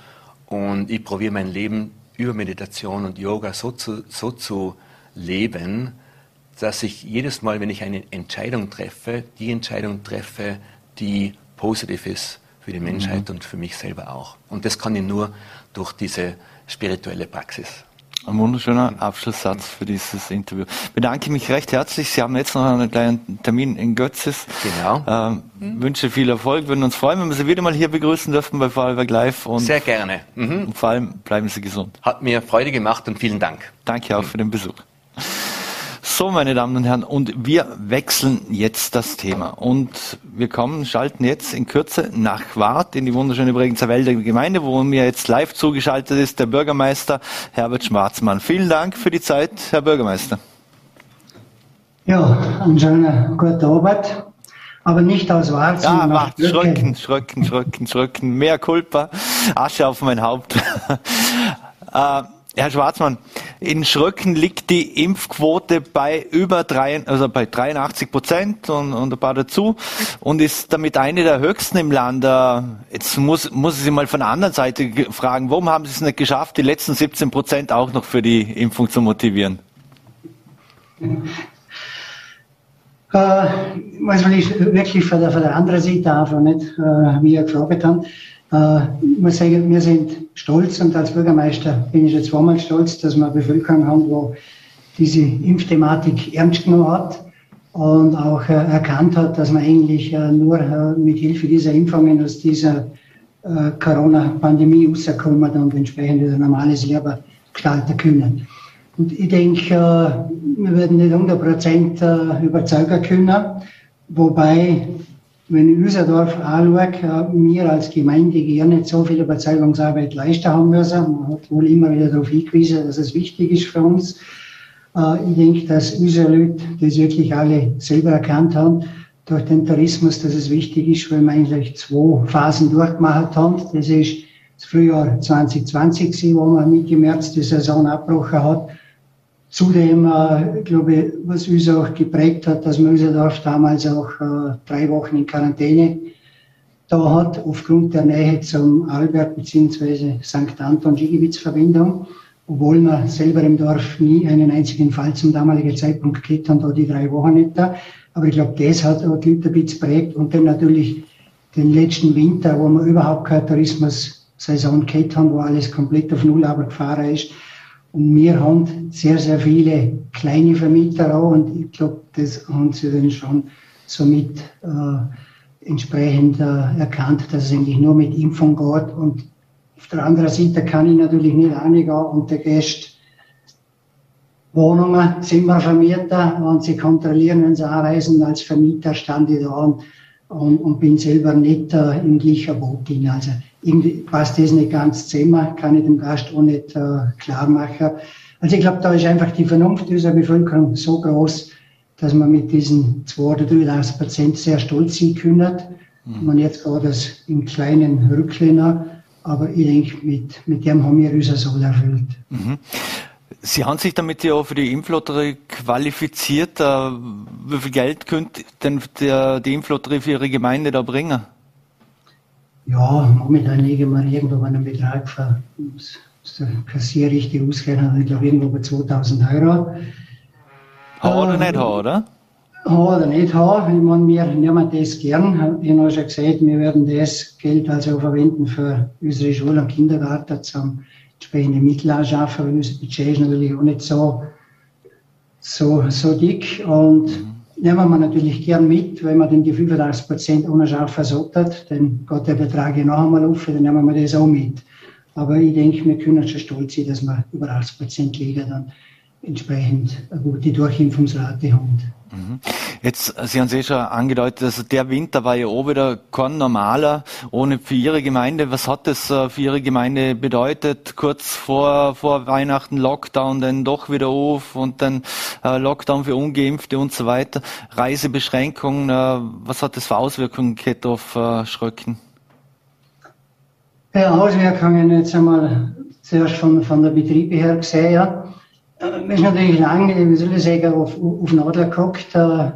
Und ich probiere mein Leben über Meditation und Yoga so zu, so zu leben, dass ich jedes Mal, wenn ich eine Entscheidung treffe, die Entscheidung treffe, die positiv ist für die Menschheit mhm. und für mich selber auch. Und das kann ich nur durch diese spirituelle Praxis. Ein wunderschöner Abschlusssatz für dieses Interview. Ich bedanke mich recht herzlich. Sie haben jetzt noch einen kleinen Termin in Götzes. Genau. Ähm, mhm. Wünsche viel Erfolg. Würden uns freuen, wenn wir Sie wieder mal hier begrüßen dürfen bei Vorarlberg Live. Und Sehr gerne. Mhm. Und vor allem bleiben Sie gesund. Hat mir Freude gemacht und vielen Dank. Danke auch mhm. für den Besuch. So, meine Damen und Herren, und wir wechseln jetzt das Thema. Und wir kommen, schalten jetzt in Kürze nach Quart in die wunderschöne Bregenzer Wälder Gemeinde, wo mir jetzt live zugeschaltet ist der Bürgermeister Herbert Schwarzmann. Vielen Dank für die Zeit, Herr Bürgermeister. Ja, einen schönen guten Abend. Aber nicht aus Warz. Ja, warte, Schröcken, Schröcken, Schröcken, Schröcken, mehr Culpa, Asche auf mein Haupt. äh, Herr Schwarzmann, in Schröcken liegt die Impfquote bei über drei, also bei 83 Prozent und, und ein paar dazu und ist damit eine der höchsten im Land. Äh, jetzt muss, muss ich Sie mal von der anderen Seite fragen, warum haben Sie es nicht geschafft, die letzten 17 Prozent auch noch für die Impfung zu motivieren? Äh, will ich wirklich von der, von der anderen Seite anfangen, nicht, äh, wie ihr gefragt habt. Äh, ich muss sagen, wir sind stolz und als Bürgermeister bin ich jetzt zweimal stolz, dass wir eine Bevölkerung haben, wo diese Impfthematik ernst genommen hat und auch äh, erkannt hat, dass man eigentlich äh, nur mit Hilfe dieser Impfungen aus dieser Corona-Pandemie rauskommen und entsprechend wieder normales Leben gestalten können. Und ich denke, wir werden nicht 100 Prozent äh, überzeugen können, wobei wenn ich unser Dorf anschaue, wir als Gemeinde nicht so viel Überzeugungsarbeit leisten haben müssen. Man hat wohl immer wieder darauf hingewiesen, dass es wichtig ist für uns. Äh, ich denke, dass unsere Leute das wirklich alle selber erkannt haben, durch den Tourismus, dass es wichtig ist, weil wir eigentlich zwei Phasen durchgemacht haben. Das ist das Frühjahr 2020, wo man Mitte März die Saison abgebrochen hat Zudem, äh, glaube ich, was uns auch geprägt hat, dass Möserdorf damals auch äh, drei Wochen in Quarantäne da hat, aufgrund der Nähe zum Albert bzw. St. Anton Skigebietsverbindung, obwohl wir selber im Dorf nie einen einzigen Fall zum damaligen Zeitpunkt gehabt haben, da die drei Wochen nicht da. Aber ich glaube, das hat auch die Leute ein bisschen prägt und dann natürlich den letzten Winter, wo wir überhaupt keine Tourismus-Saison gehabt haben, wo alles komplett auf Null aber gefahren ist, und wir haben sehr, sehr viele kleine Vermieter auch und ich glaube, das haben sie dann schon somit äh, entsprechend äh, erkannt, dass es eigentlich nur mit Impfung geht. Und auf der anderen Seite kann ich natürlich nicht reingehen und der Gäste Wohnungen, Zimmervermieter und sie kontrollieren, wenn sie anreisen. Als Vermieter stand ich da und, und, und bin selber nicht äh, im gleichen Boot drin. Also irgendwie passt das nicht ganz zusammen, kann ich dem Gast auch nicht äh, klar machen. Also ich glaube, da ist einfach die Vernunft unserer Bevölkerung so groß, dass man mit diesen 2 oder 3.000 Prozent sehr stolz sein können. Mhm. Man jetzt gerade das im kleinen Rücklehner, aber ich denke, mit, mit dem haben wir unser Soll erfüllt. Mhm. Sie haben sich damit ja auch für die Impflotterie qualifiziert. Äh, wie viel Geld könnte denn der, die Impflotterie für Ihre Gemeinde da bringen? Ja, momentan legen wir irgendwo einen Betrag für, das der Kassier richtig ausgerechnet hat, ich glaube irgendwo bei 2000 Euro. Haben oder nicht haben, oder? Haben oder nicht haben. Ich meine, wir nehmen das gern. Ich habe schon gesagt, wir werden das Geld also verwenden für unsere Schule und Kindergarten zum entsprechende Mittel anschaffen, weil unser Budget ist natürlich auch nicht so, so, so dick. Und mhm nehmen wir natürlich gern mit, wenn man dann die 85 Prozent unscharf versorgt hat, dann geht der Betrag ja noch einmal auf, dann nehmen wir das auch mit. Aber ich denke, wir können schon stolz sein, dass wir über 80 Prozent Liga dann entsprechend eine gute Durchimpfungsrate haben. Mhm. Jetzt, Sie haben es eh schon angedeutet, also der Winter war ja auch wieder kein normaler, ohne für Ihre Gemeinde. Was hat das äh, für Ihre Gemeinde bedeutet? Kurz vor, vor Weihnachten Lockdown, dann doch wieder auf und dann äh, Lockdown für Ungeimpfte und so weiter. Reisebeschränkungen, äh, was hat das für Auswirkungen gehabt auf Schröcken? Ja, Auswirkungen jetzt einmal zuerst von, von der Betriebe her gesehen, ja wir äh, sind natürlich lange, wie soll ich sagen, auf, auf Nadel geguckt, äh,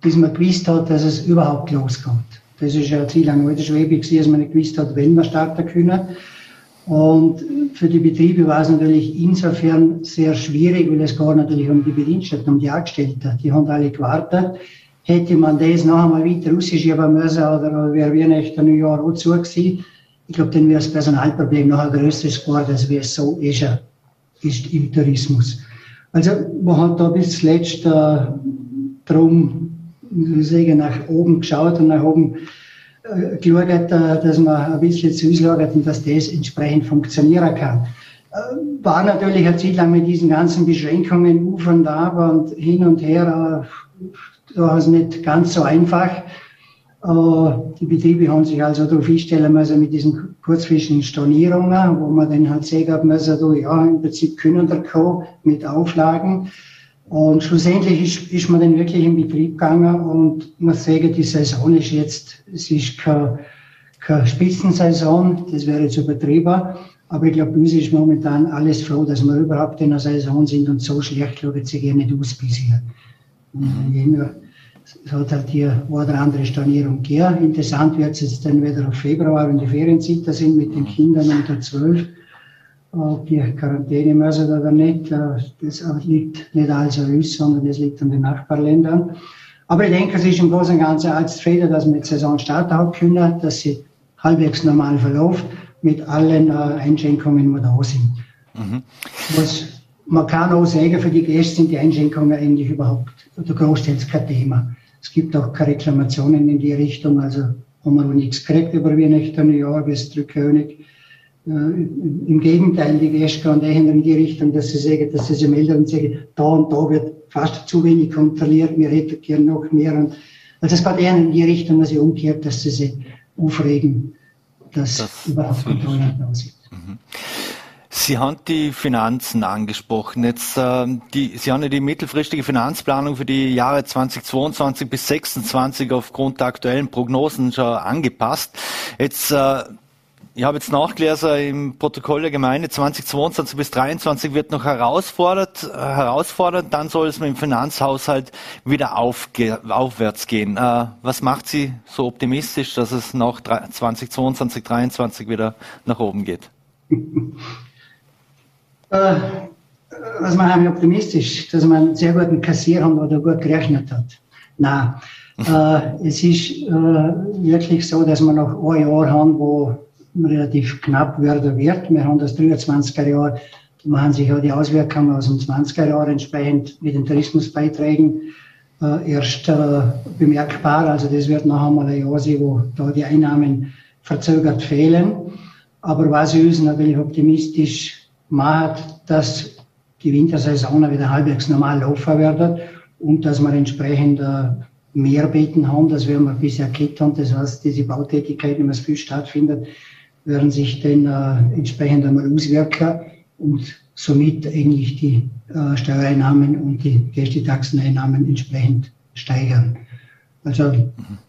bis man gewusst hat, dass es überhaupt losgeht. Das ist ja Ziel lang alter Schwebe dass man nicht gewusst hat, wenn wir starten können. Und für die Betriebe war es natürlich insofern sehr schwierig, weil es geht natürlich um die Bediensteten, um die Angestellten. Die haben alle gewartet. Hätte man das noch einmal weiter rausschieben müssen oder wäre wie nicht ein Jahr auch zu gewesen, ich glaube, dann wäre das Personalproblem noch ein größeres geworden, als wie es so ist, ist im Tourismus. Also man hat da bis zuletzt äh, drum, sagen, nach oben geschaut und nach oben äh, geschaut, äh, dass man ein bisschen zu auslagert und dass das entsprechend funktionieren kann. Äh, war natürlich eine Zeit lang mit diesen ganzen Beschränkungen auf und ab und hin und her, äh, da war es nicht ganz so einfach. Die Betriebe haben sich also darauf einstellen müssen mit diesen kurzfristigen Stornierungen, wo man dann halt sagen müssen, so, ja, im Prinzip können da kommen mit Auflagen. Und schlussendlich ist, ist man dann wirklich in Betrieb gegangen und man sagen, die Saison ist jetzt, es ist keine, keine Spitzensaison, das wäre jetzt übertrieben, Aber ich glaube, uns ist momentan alles froh, dass wir überhaupt in der Saison sind und so schlecht schaut es sich nicht aus bisher. Und es hat halt die eine oder andere Stornierung gegeben. Interessant wird es jetzt dann wieder auf Februar, wenn die Ferienzeit sind mit den Kindern unter 12 ob die Quarantäne müssen oder nicht. Äh, das liegt nicht alles an uns, sondern das liegt an den Nachbarländern. Aber ich denke, es ist im Großen und Ganzen als Fehler, dass wir die Saison starten haben können, dass sie halbwegs normal verläuft, mit allen äh, Einschränkungen, die da sind. Mhm. Was man kann auch sagen, für die Gäste sind die Einschränkungen eigentlich überhaupt, oder großteils kein Thema. Es gibt auch keine Reklamationen in die Richtung, also haben wir noch nichts gekriegt über Weihnachten, Jahr bis Drückkönig. Äh, Im Gegenteil, die Gäste gehen in die Richtung, dass sie sagen, dass sie sich melden und sagen, da und da wird fast zu wenig kontrolliert, wir hätten gerne noch mehr. Und, also es geht eher in die Richtung, dass sie umkehrt, dass sie sich aufregen, dass das überhaupt Kontrolle da sind. Mhm. Sie haben die Finanzen angesprochen. Jetzt, äh, die, Sie haben ja die mittelfristige Finanzplanung für die Jahre 2022 bis 2026 aufgrund der aktuellen Prognosen schon angepasst. Jetzt äh, ich habe jetzt nachgelesen im Protokoll der Gemeinde 2022 bis 2023 wird noch herausfordert, äh, dann soll es mit dem Finanzhaushalt wieder aufge, aufwärts gehen. Äh, was macht Sie so optimistisch, dass es nach 2022, 2023 wieder nach oben geht? Äh, was macht mich optimistisch? Dass man einen sehr guten Kassier haben oder gut gerechnet hat. Nein. äh, es ist äh, wirklich so, dass wir noch ein Jahr haben, wo relativ knapp werden wird. Wir haben das 23er Jahr, da machen sich ja die Auswirkungen aus dem 20er Jahr entsprechend mit den Tourismusbeiträgen äh, erst äh, bemerkbar. Also das wird noch einmal ein Jahr sein, wo da die Einnahmen verzögert fehlen. Aber was uns natürlich optimistisch macht, dass die Wintersaison wieder halbwegs normal laufen wird und dass wir entsprechend äh, mehr Beeten haben, das wir bisher gehabt haben. Das heißt, diese Bautätigkeiten, was viel stattfindet, werden sich dann äh, entsprechend einmal auswirken und somit eigentlich die äh, Steuereinnahmen und die Gästetaxeneinnahmen entsprechend steigern. Also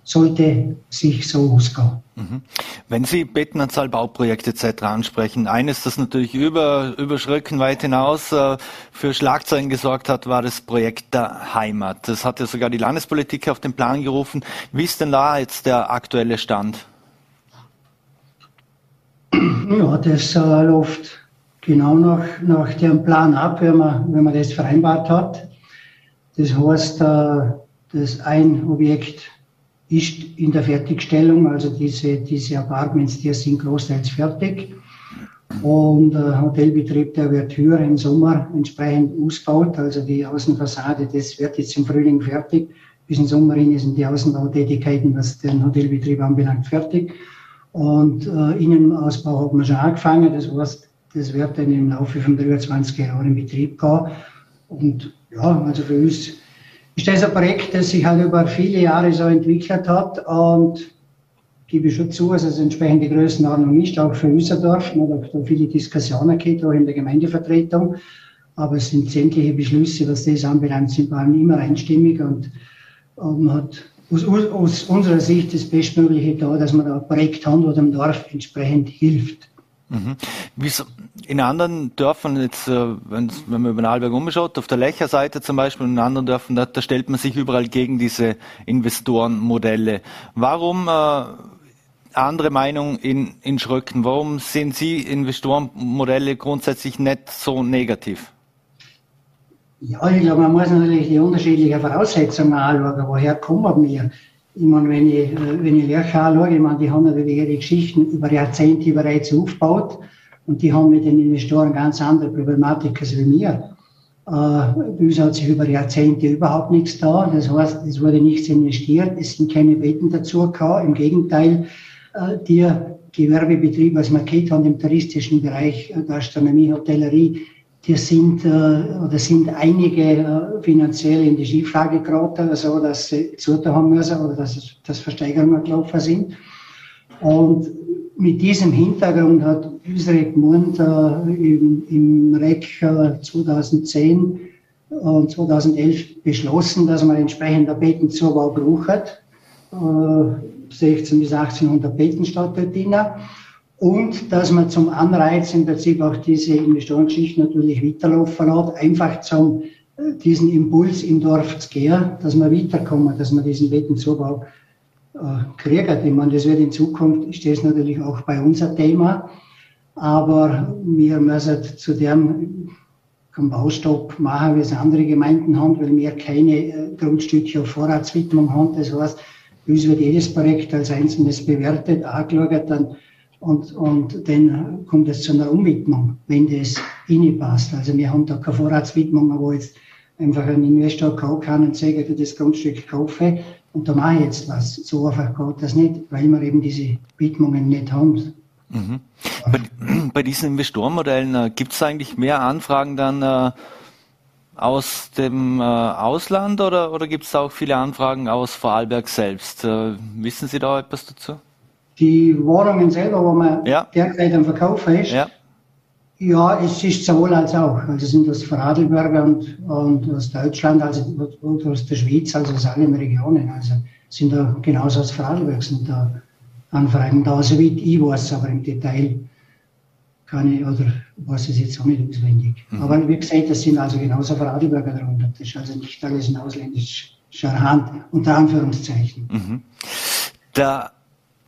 sollte sich so ausgehen. Mhm. Wenn Sie Bettenanzahl Bauprojekte etc. ansprechen, eines, das natürlich über, über Schröcken weit hinaus äh, für Schlagzeilen gesorgt hat, war das Projekt der Heimat. Das hat ja sogar die Landespolitik auf den Plan gerufen. Wie ist denn da jetzt der aktuelle Stand? Ja, das äh, läuft genau nach, nach dem Plan ab, wenn man, wenn man das vereinbart hat. Das heißt, äh, das ein Objekt ist in der Fertigstellung, also diese, diese Apartments, die sind großteils fertig. Und der Hotelbetrieb, der wird höher im Sommer entsprechend ausgebaut. Also die Außenfassade, das wird jetzt im Frühling fertig. Bis im Sommer hin sind die Außenbautätigkeiten, was den Hotelbetrieb anbelangt, fertig. Und äh, Innenausbau hat man schon angefangen. Das heißt, das wird dann im Laufe von 23 Jahren in Betrieb gehen. Und ja, also für uns ist das ein Projekt, das sich halt über viele Jahre so entwickelt hat. Und gebe ich schon zu, also es entsprechend die Größenordnung ist, auch für Usserdorf. Man hat da viele Diskussionen gehabt, auch in der Gemeindevertretung. Aber es sind sämtliche Beschlüsse, was das anbelangt, sind bei allem immer einstimmig und, man hat aus, aus unserer Sicht das Bestmögliche da, dass man da ein Projekt haben, wo dem Dorf entsprechend hilft. Mhm. In anderen Dörfern, jetzt, äh, wenn man über den Arlberg umschaut, auf der Lächerseite zum Beispiel, in anderen Dörfern, da, da stellt man sich überall gegen diese Investorenmodelle. Warum äh, andere Meinung in, in Schröcken? Warum sehen Sie Investorenmodelle grundsätzlich nicht so negativ? Ja, ich glaube, man muss natürlich die unterschiedlichen Voraussetzungen anschauen. Woher kommen wir? Ich meine, wenn ich, wenn ich Lärcher anschaue, ich meine, die haben natürlich ihre Geschichten über Jahrzehnte bereits aufgebaut und die haben mit den Investoren ganz andere Problematik als wir. Äh, bei uns hat sich über Jahrzehnte überhaupt nichts da. Das heißt, es wurde nichts investiert, es sind keine Betten dazu gekommen. Im Gegenteil, äh, die Gewerbebetriebe, was wir kennt haben im touristischen Bereich, äh, Gastronomie, Hotellerie, die sind, äh, oder sind einige äh, finanziell in die Schieflage geraten, so dass sie zu haben müssen oder dass, dass Versteigerungen gelaufen sind. Und mit diesem Hintergrund hat unsere Gemeinde äh, im, im REC 2010 und 2011 beschlossen, dass man entsprechend der Betenzubau braucht. 16 bis 1800 Betten statt dort und dass man zum Anreiz im Prinzip auch diese Investorenschicht natürlich weiterlaufen lässt, einfach zum äh, diesen Impuls im Dorf zu gehen, dass wir weiterkommen, dass wir diesen Bettenzubau äh, meine, das wird in Zukunft, das natürlich auch bei uns ein Thema, aber wir müssen zu dem keinen Baustopp machen, wie es andere Gemeinden haben, weil wir keine äh, Grundstücke auf Vorratswidmung haben. Das heißt, uns wird jedes Projekt als einzelnes bewertet, angeschaut dann, und, und dann kommt es zu einer Umwidmung, wenn das passt. Also wir haben da keine Vorratswidmung, wo jetzt einfach ein Investor kaufen kann und sagen, für das Grundstück kaufe und da mache ich jetzt was. So einfach geht das nicht, weil wir eben diese Widmungen nicht haben. Mhm. Bei, bei, diesen Investorenmodellen äh, gibt es eigentlich mehr Anfragen dann äh, aus dem äh, Ausland oder, oder gibt es auch viele Anfragen aus Vorarlberg selbst? Äh, wissen Sie da etwas dazu? Die Wohnungen selber, wo man ja. derzeit am Verkauf ist, ja. Ja, es ist sowohl als auch. Also sind das Vorarlberger und, und aus Deutschland, also aus der Schweiz, also aus allen Regionen. Also sind da genauso aus Vorarlberg sind da Anfragen da, soweit ich weiß, aber im Detail kann ich, oder weiß es jetzt auch nicht auswendig. Mhm. Aber wie gesagt, das sind also genauso Vorarlberger darunter. Das ist also nicht alles in ausländischer Hand, unter Anführungszeichen. Mhm. Der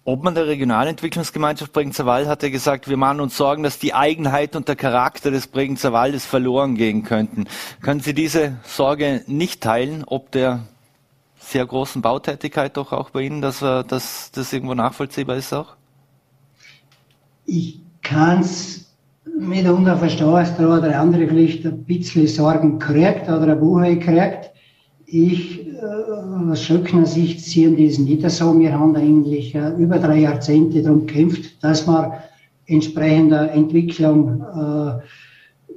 Obmann der Regionalentwicklungsgemeinschaft Bregenzer Wald hat ja gesagt, wir machen uns Sorgen, dass die Eigenheit und der Charakter des Bregenzer Waldes verloren gehen könnten. Können Sie diese Sorge nicht teilen, ob der sehr großen Bautätigkeit doch auch bei Ihnen, dass, dass das irgendwo nachvollziehbar ist auch? Ich kann es mitunter verstehen, dass der oder der andere vielleicht ein bisschen Sorgen kriegt oder ein Buch kriegt. Ich äh, aus Schöckner Sicht sehen nicht so. Wir haben eigentlich äh, über drei Jahrzehnte darum gekämpft, dass wir entsprechende Entwicklung äh,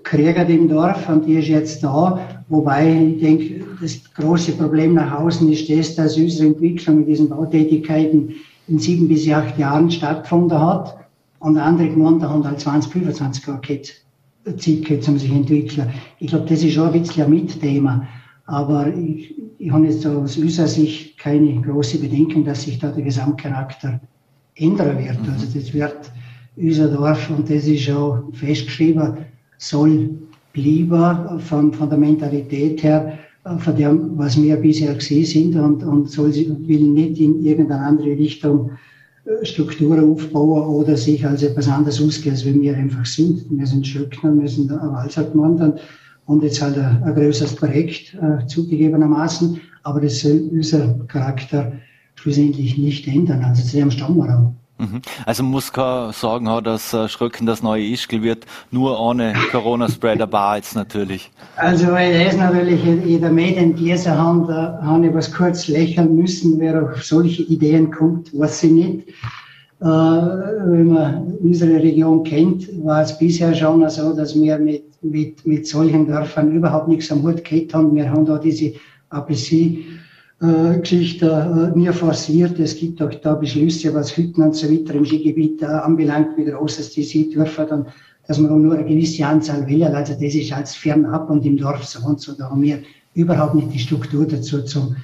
kriegen im Dorf und die ist jetzt da. Wobei ich denke, das große Problem nach außen ist das, dass unsere Entwicklung mit diesen Bautätigkeiten in sieben bis acht Jahren stattgefunden hat und andere Gemeinden haben halt 20, 25 Jahre Zeit gehabt, um sich entwickeln. Ich glaube, das ist schon ein bisschen ein Mitthema. Aber ich, ich habe jetzt aus unserer Sicht keine große Bedenken, dass sich da der Gesamtcharakter ändern wird. Mhm. Also das wird unser Dorf, und das ist auch festgeschrieben, soll bleiben von, von der Mentalität her, von dem, was wir bisher gesehen sind und, und soll, will nicht in irgendeine andere Richtung äh, Strukturen aufbauen oder sich als etwas anderes ausgehen, als wir einfach sind. Wir sind Schlöckner, wir sind ein Walzertmann und jetzt halt ein, ein größeres Projekt äh, zugegebenermaßen, aber das soll unser Charakter schlussendlich nicht ändern. Also zu dem stammen wir auch. Also muss keine Sorgen haben, dass äh, Schröcken das neue Ischgl wird, nur ohne Corona-Spreader Bar jetzt natürlich. Also weil das natürlich in der Medien dieser Hand, da habe ich was kurz lächeln müssen, wer auf solche Ideen kommt, weiß ich nicht. Äh, wenn man unsere Region kennt, war es bisher schon so, dass wir mit, mit, mit solchen Dörfern überhaupt nichts am Hut gehabt haben. Wir haben da diese Apelsin äh, nie forciert. Es gibt auch da Beschlüsse, was Hütten und so weiter im Skigebiet äh, anbelangt, wie groß es die sie dürfen, dann, dass man auch nur eine gewisse Anzahl will. Also das ist als fernab und im Dorf so und so. Da haben wir überhaupt nicht die Struktur dazu, zum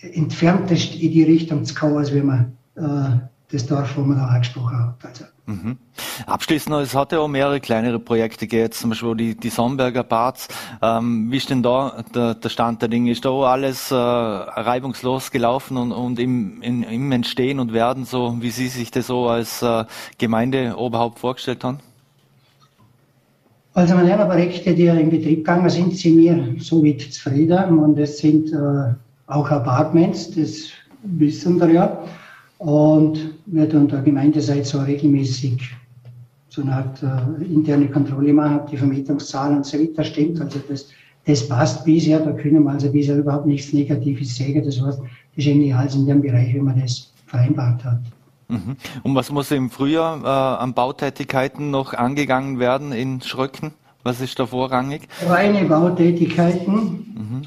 entferntest in die Richtung zu kommen, als wenn man äh, das Dorf, wo man da angesprochen hat. Also. Mhm. Abschließend, es hat ja auch mehrere kleinere Projekte gegeben, zum Beispiel die, die Somberger Parts. Ähm, wie ist denn da der, der, Stand der Dinge? Ist da auch alles äh, reibungslos gelaufen und, und im, in, im, Entstehen und Werden, so wie Sie sich das so als äh, Gemeindeoberhaupt vorgestellt haben? Also meine Projekte, die in Betrieb gegangen sind, sind wir somit zufrieden und es sind äh, auch Apartments, das wissen wir ja und wird unter Gemeindeseite so regelmäßig so eine Art äh, interne Kontrolle machen, ob die Vermietungszahlen und so weiter stimmt. Also das, das passt bisher, da können wir also bisher überhaupt nichts Negatives sagen. Das heißt, das ist eigentlich alles in dem Bereich, wie man das vereinbart hat. Mhm. Und was muss im Frühjahr äh, an Bautätigkeiten noch angegangen werden in Schröcken? Was ist da vorrangig? Reine Bautätigkeiten. Mhm.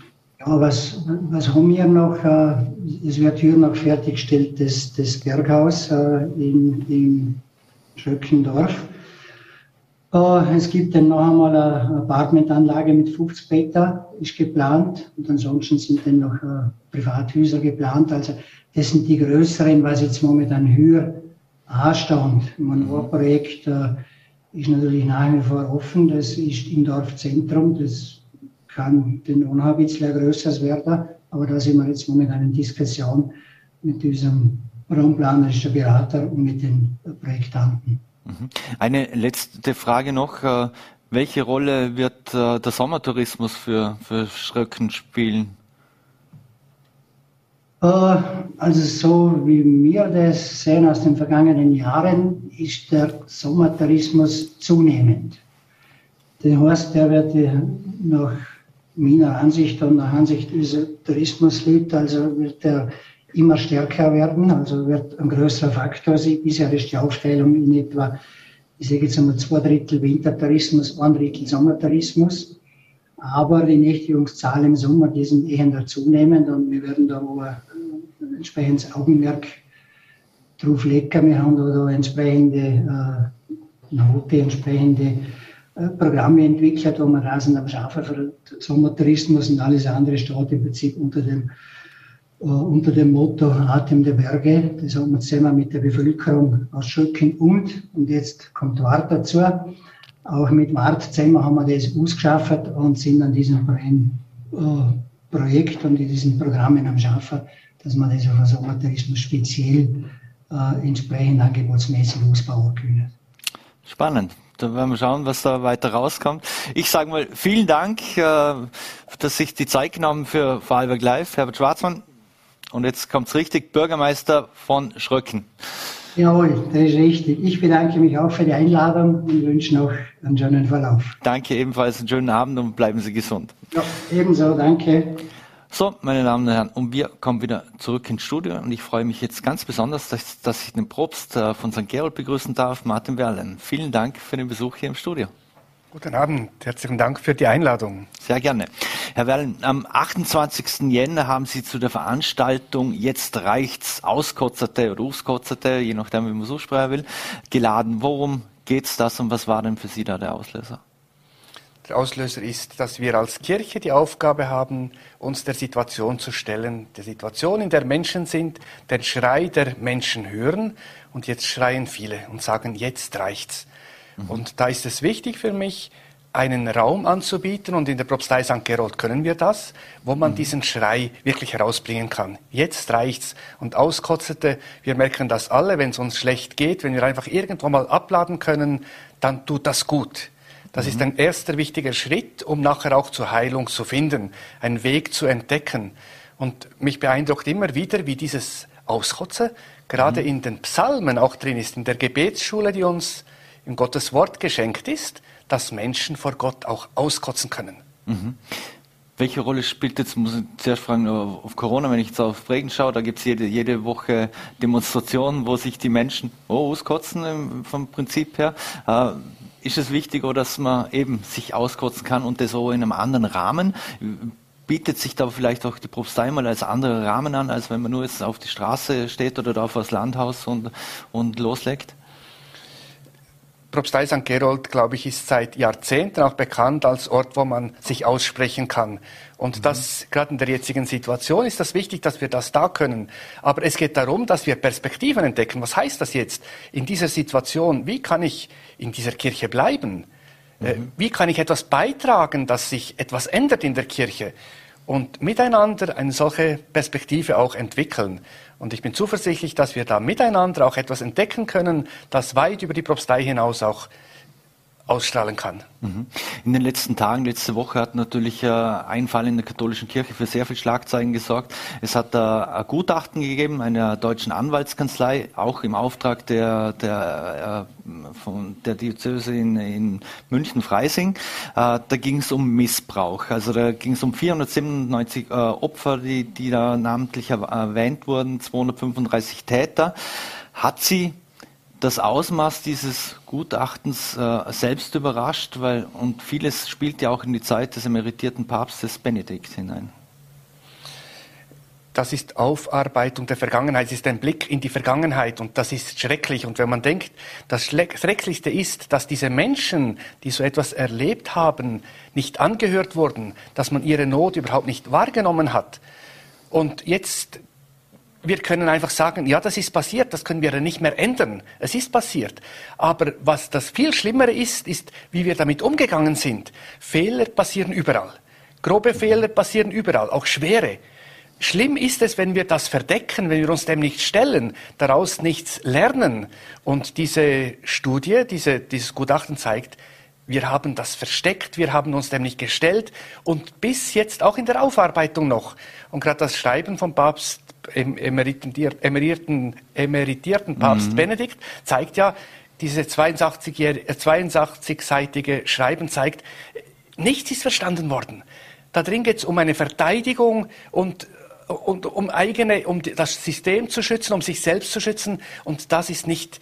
Ja, was, was haben wir noch? Äh, es wird hier noch fertiggestellt, das, das Berghaus äh, in, in Schöckendorf. Äh, es gibt dann noch einmal eine Apartmentanlage mit 50 Meter, ist geplant. Und ansonsten sind dann noch Privathäuser geplant. Also das sind die größeren, was jetzt momentan höher anstand. Mein mhm. Projekt ist natürlich nach wie vor offen. Das ist im Dorfzentrum. Das kann den bisschen größer werden. Aber da sind wir jetzt momentan in Diskussion mit diesem raumplanerischen Berater und mit den Projektanten. Mhm. Eine letzte Frage noch. Äh, welche Rolle wird äh, der Sommertourismus für, für Schröcken spielen? Äh, also so wie wir das sehen aus den vergangenen Jahren, ist der Sommertourismus zunehmend. Das heißt, der wird nach meiner Ansicht und nach Ansicht dieser Tourismusleute, also wird der immer stärker werden, also wird ein größerer Faktor sein. Bisher ist die Aufstellung in etwa, ich sage jetzt einmal zwei Drittel Wintertourismus, ein Drittel Sommertourismus. Aber die Nächtigungszahlen im Sommer, die sind eher zunehmend und wir werden da auch ein entsprechendes Augenmerk drauf legen. Wir haben da, da entsprechende äh, Note, entsprechende Programme entwickelt, wo man Rasen am Schafen Sommertourismus und alles andere steht im Prinzip unter dem, äh, unter dem Motto Atem der Berge. Das haben wir zusammen mit der Bevölkerung aus Schöcken und, und jetzt kommt Wart dazu, auch mit Wart zusammen haben wir das ausgeschafft und sind an diesem äh, Projekt und in diesen Programmen am Schaffen, dass man das auf den Sommertourismus speziell äh, entsprechend angebotsmäßig ausbauen können. Spannend. Da werden wir schauen, was da weiter rauskommt. Ich sage mal vielen Dank, äh, dass sich die Zeit genommen für Vorarlberg Live, Herbert Schwarzmann. Und jetzt kommt's richtig, Bürgermeister von Schröcken. Jawohl, das ist richtig. Ich bedanke mich auch für die Einladung und wünsche noch einen schönen Verlauf. Danke ebenfalls, einen schönen Abend und bleiben Sie gesund. Ja, ebenso, danke. So, meine Damen und Herren, und wir kommen wieder zurück ins Studio und ich freue mich jetzt ganz besonders, dass, dass ich den Propst äh, von St. Gerold begrüßen darf, Martin Werlen. Vielen Dank für den Besuch hier im Studio. Guten Abend, herzlichen Dank für die Einladung. Sehr gerne. Herr Werlen, am 28. Jänner haben Sie zu der Veranstaltung Jetzt reicht's auskotzerte oder auskotzerte, je nachdem, wie man so sprechen will, geladen. Worum geht's das und was war denn für Sie da der Auslöser? Der Auslöser ist, dass wir als Kirche die Aufgabe haben, uns der Situation zu stellen, der Situation, in der Menschen sind, den Schrei der Menschen hören. Und jetzt schreien viele und sagen, jetzt reicht's. Mhm. Und da ist es wichtig für mich, einen Raum anzubieten, und in der Propstei St. Gerold können wir das, wo man mhm. diesen Schrei wirklich herausbringen kann. Jetzt reicht's. Und Auskotzete, wir merken das alle, wenn es uns schlecht geht, wenn wir einfach irgendwo mal abladen können, dann tut das gut. Das mhm. ist ein erster wichtiger Schritt, um nachher auch zur Heilung zu finden, einen Weg zu entdecken. Und mich beeindruckt immer wieder, wie dieses Auskotze gerade mhm. in den Psalmen auch drin ist, in der Gebetsschule, die uns in Gottes Wort geschenkt ist, dass Menschen vor Gott auch auskotzen können. Mhm. Welche Rolle spielt jetzt, muss ich zuerst fragen, auf Corona, wenn ich jetzt auf Regen schaue, da gibt es jede, jede Woche Demonstrationen, wo sich die Menschen oh, auskotzen vom Prinzip her. Ist es wichtiger, dass man eben sich auskotzen kann und das so in einem anderen Rahmen? Bietet sich da vielleicht auch die Propstei mal als anderer Rahmen an, als wenn man nur jetzt auf die Straße steht oder da vor das Landhaus und, und loslegt? Propstei St. Gerold, glaube ich, ist seit Jahrzehnten auch bekannt als Ort, wo man sich aussprechen kann. Und mhm. das, gerade in der jetzigen Situation, ist das wichtig, dass wir das da können. Aber es geht darum, dass wir Perspektiven entdecken. Was heißt das jetzt in dieser Situation? Wie kann ich in dieser Kirche bleiben? Äh, mhm. Wie kann ich etwas beitragen, dass sich etwas ändert in der Kirche? Und miteinander eine solche Perspektive auch entwickeln. Und ich bin zuversichtlich, dass wir da miteinander auch etwas entdecken können, das weit über die Propstei hinaus auch ausstrahlen kann. Mhm. In den letzten Tagen, letzte Woche hat natürlich äh, ein Fall in der katholischen Kirche für sehr viel Schlagzeilen gesorgt. Es hat da ein Gutachten gegeben einer deutschen Anwaltskanzlei, auch im Auftrag der, der, äh, von der Diözese in, in München-Freising. Äh, da ging es um Missbrauch. Also da ging es um 497 Opfer, die, die da namentlich erwähnt wurden, 235 Täter. Hat sie das Ausmaß dieses Gutachtens äh, selbst überrascht, weil und vieles spielt ja auch in die Zeit des emeritierten Papstes Benedikt hinein. Das ist Aufarbeitung der Vergangenheit, es ist ein Blick in die Vergangenheit und das ist schrecklich. Und wenn man denkt, das Schrecklichste ist, dass diese Menschen, die so etwas erlebt haben, nicht angehört wurden, dass man ihre Not überhaupt nicht wahrgenommen hat. Und jetzt wir können einfach sagen, ja, das ist passiert, das können wir nicht mehr ändern. Es ist passiert. Aber was das viel Schlimmere ist, ist, wie wir damit umgegangen sind. Fehler passieren überall. Grobe Fehler passieren überall, auch schwere. Schlimm ist es, wenn wir das verdecken, wenn wir uns dem nicht stellen, daraus nichts lernen. Und diese Studie, diese, dieses Gutachten zeigt, wir haben das versteckt, wir haben uns dem nicht gestellt und bis jetzt auch in der Aufarbeitung noch. Und gerade das Schreiben vom Papst, emeritierten, emeritierten Papst mhm. Benedikt zeigt ja, diese 82-seitige äh, Schreiben zeigt, nichts ist verstanden worden. Da drin geht es um eine Verteidigung und, und um eigene, um das System zu schützen, um sich selbst zu schützen. Und das ist nicht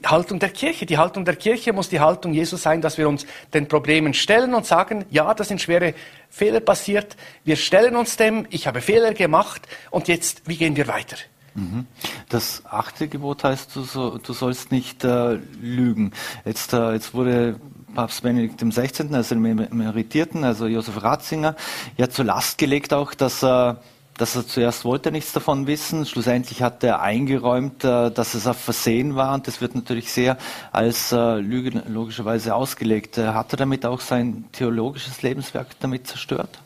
die Haltung der Kirche. Die Haltung der Kirche muss die Haltung Jesus sein, dass wir uns den Problemen stellen und sagen, ja, da sind schwere Fehler passiert. Wir stellen uns dem, ich habe Fehler gemacht und jetzt, wie gehen wir weiter? Mhm. Das achte Gebot heißt, du, so, du sollst nicht äh, lügen. Jetzt, äh, jetzt wurde Papst Benedikt XVI., also dem Emeritierten, also Josef Ratzinger, ja zur Last gelegt auch, dass er dass er zuerst wollte nichts davon wissen. Schlussendlich hat er eingeräumt, äh, dass es auf Versehen war und das wird natürlich sehr als äh, Lüge logischerweise ausgelegt. Äh, hat er damit auch sein theologisches Lebenswerk damit zerstört?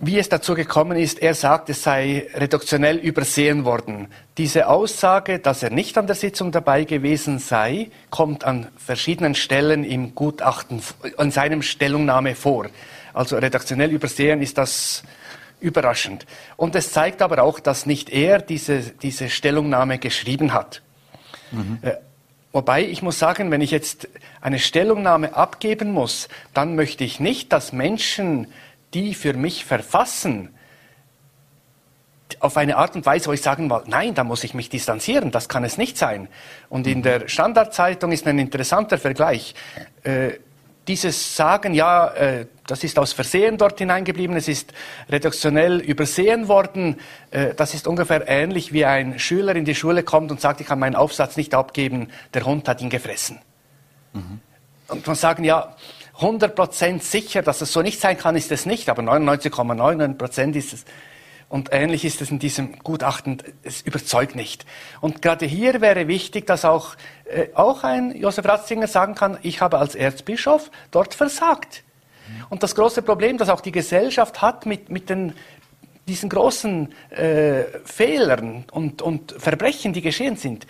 Wie es dazu gekommen ist, er sagt, es sei reduktionell übersehen worden. Diese Aussage, dass er nicht an der Sitzung dabei gewesen sei, kommt an verschiedenen Stellen im Gutachten, in seinem Stellungnahme vor. Also redaktionell übersehen ist das überraschend. Und es zeigt aber auch, dass nicht er diese, diese Stellungnahme geschrieben hat. Mhm. Äh, wobei ich muss sagen, wenn ich jetzt eine Stellungnahme abgeben muss, dann möchte ich nicht, dass Menschen, die für mich verfassen, auf eine Art und Weise, wo ich sagen will, nein, da muss ich mich distanzieren, das kann es nicht sein. Und in der Standardzeitung ist ein interessanter Vergleich. Äh, dieses Sagen, ja, äh, das ist aus Versehen dort hineingeblieben, es ist redaktionell übersehen worden, äh, das ist ungefähr ähnlich wie ein Schüler in die Schule kommt und sagt, ich kann meinen Aufsatz nicht abgeben, der Hund hat ihn gefressen. Mhm. Und man sagen, ja, 100% sicher, dass es so nicht sein kann, ist es nicht, aber 99,99% ist es. Und ähnlich ist es in diesem Gutachten, es überzeugt nicht. Und gerade hier wäre wichtig, dass auch, äh, auch ein Josef Ratzinger sagen kann, ich habe als Erzbischof dort versagt. Und das große Problem, das auch die Gesellschaft hat mit, mit den, diesen großen äh, Fehlern und, und Verbrechen, die geschehen sind,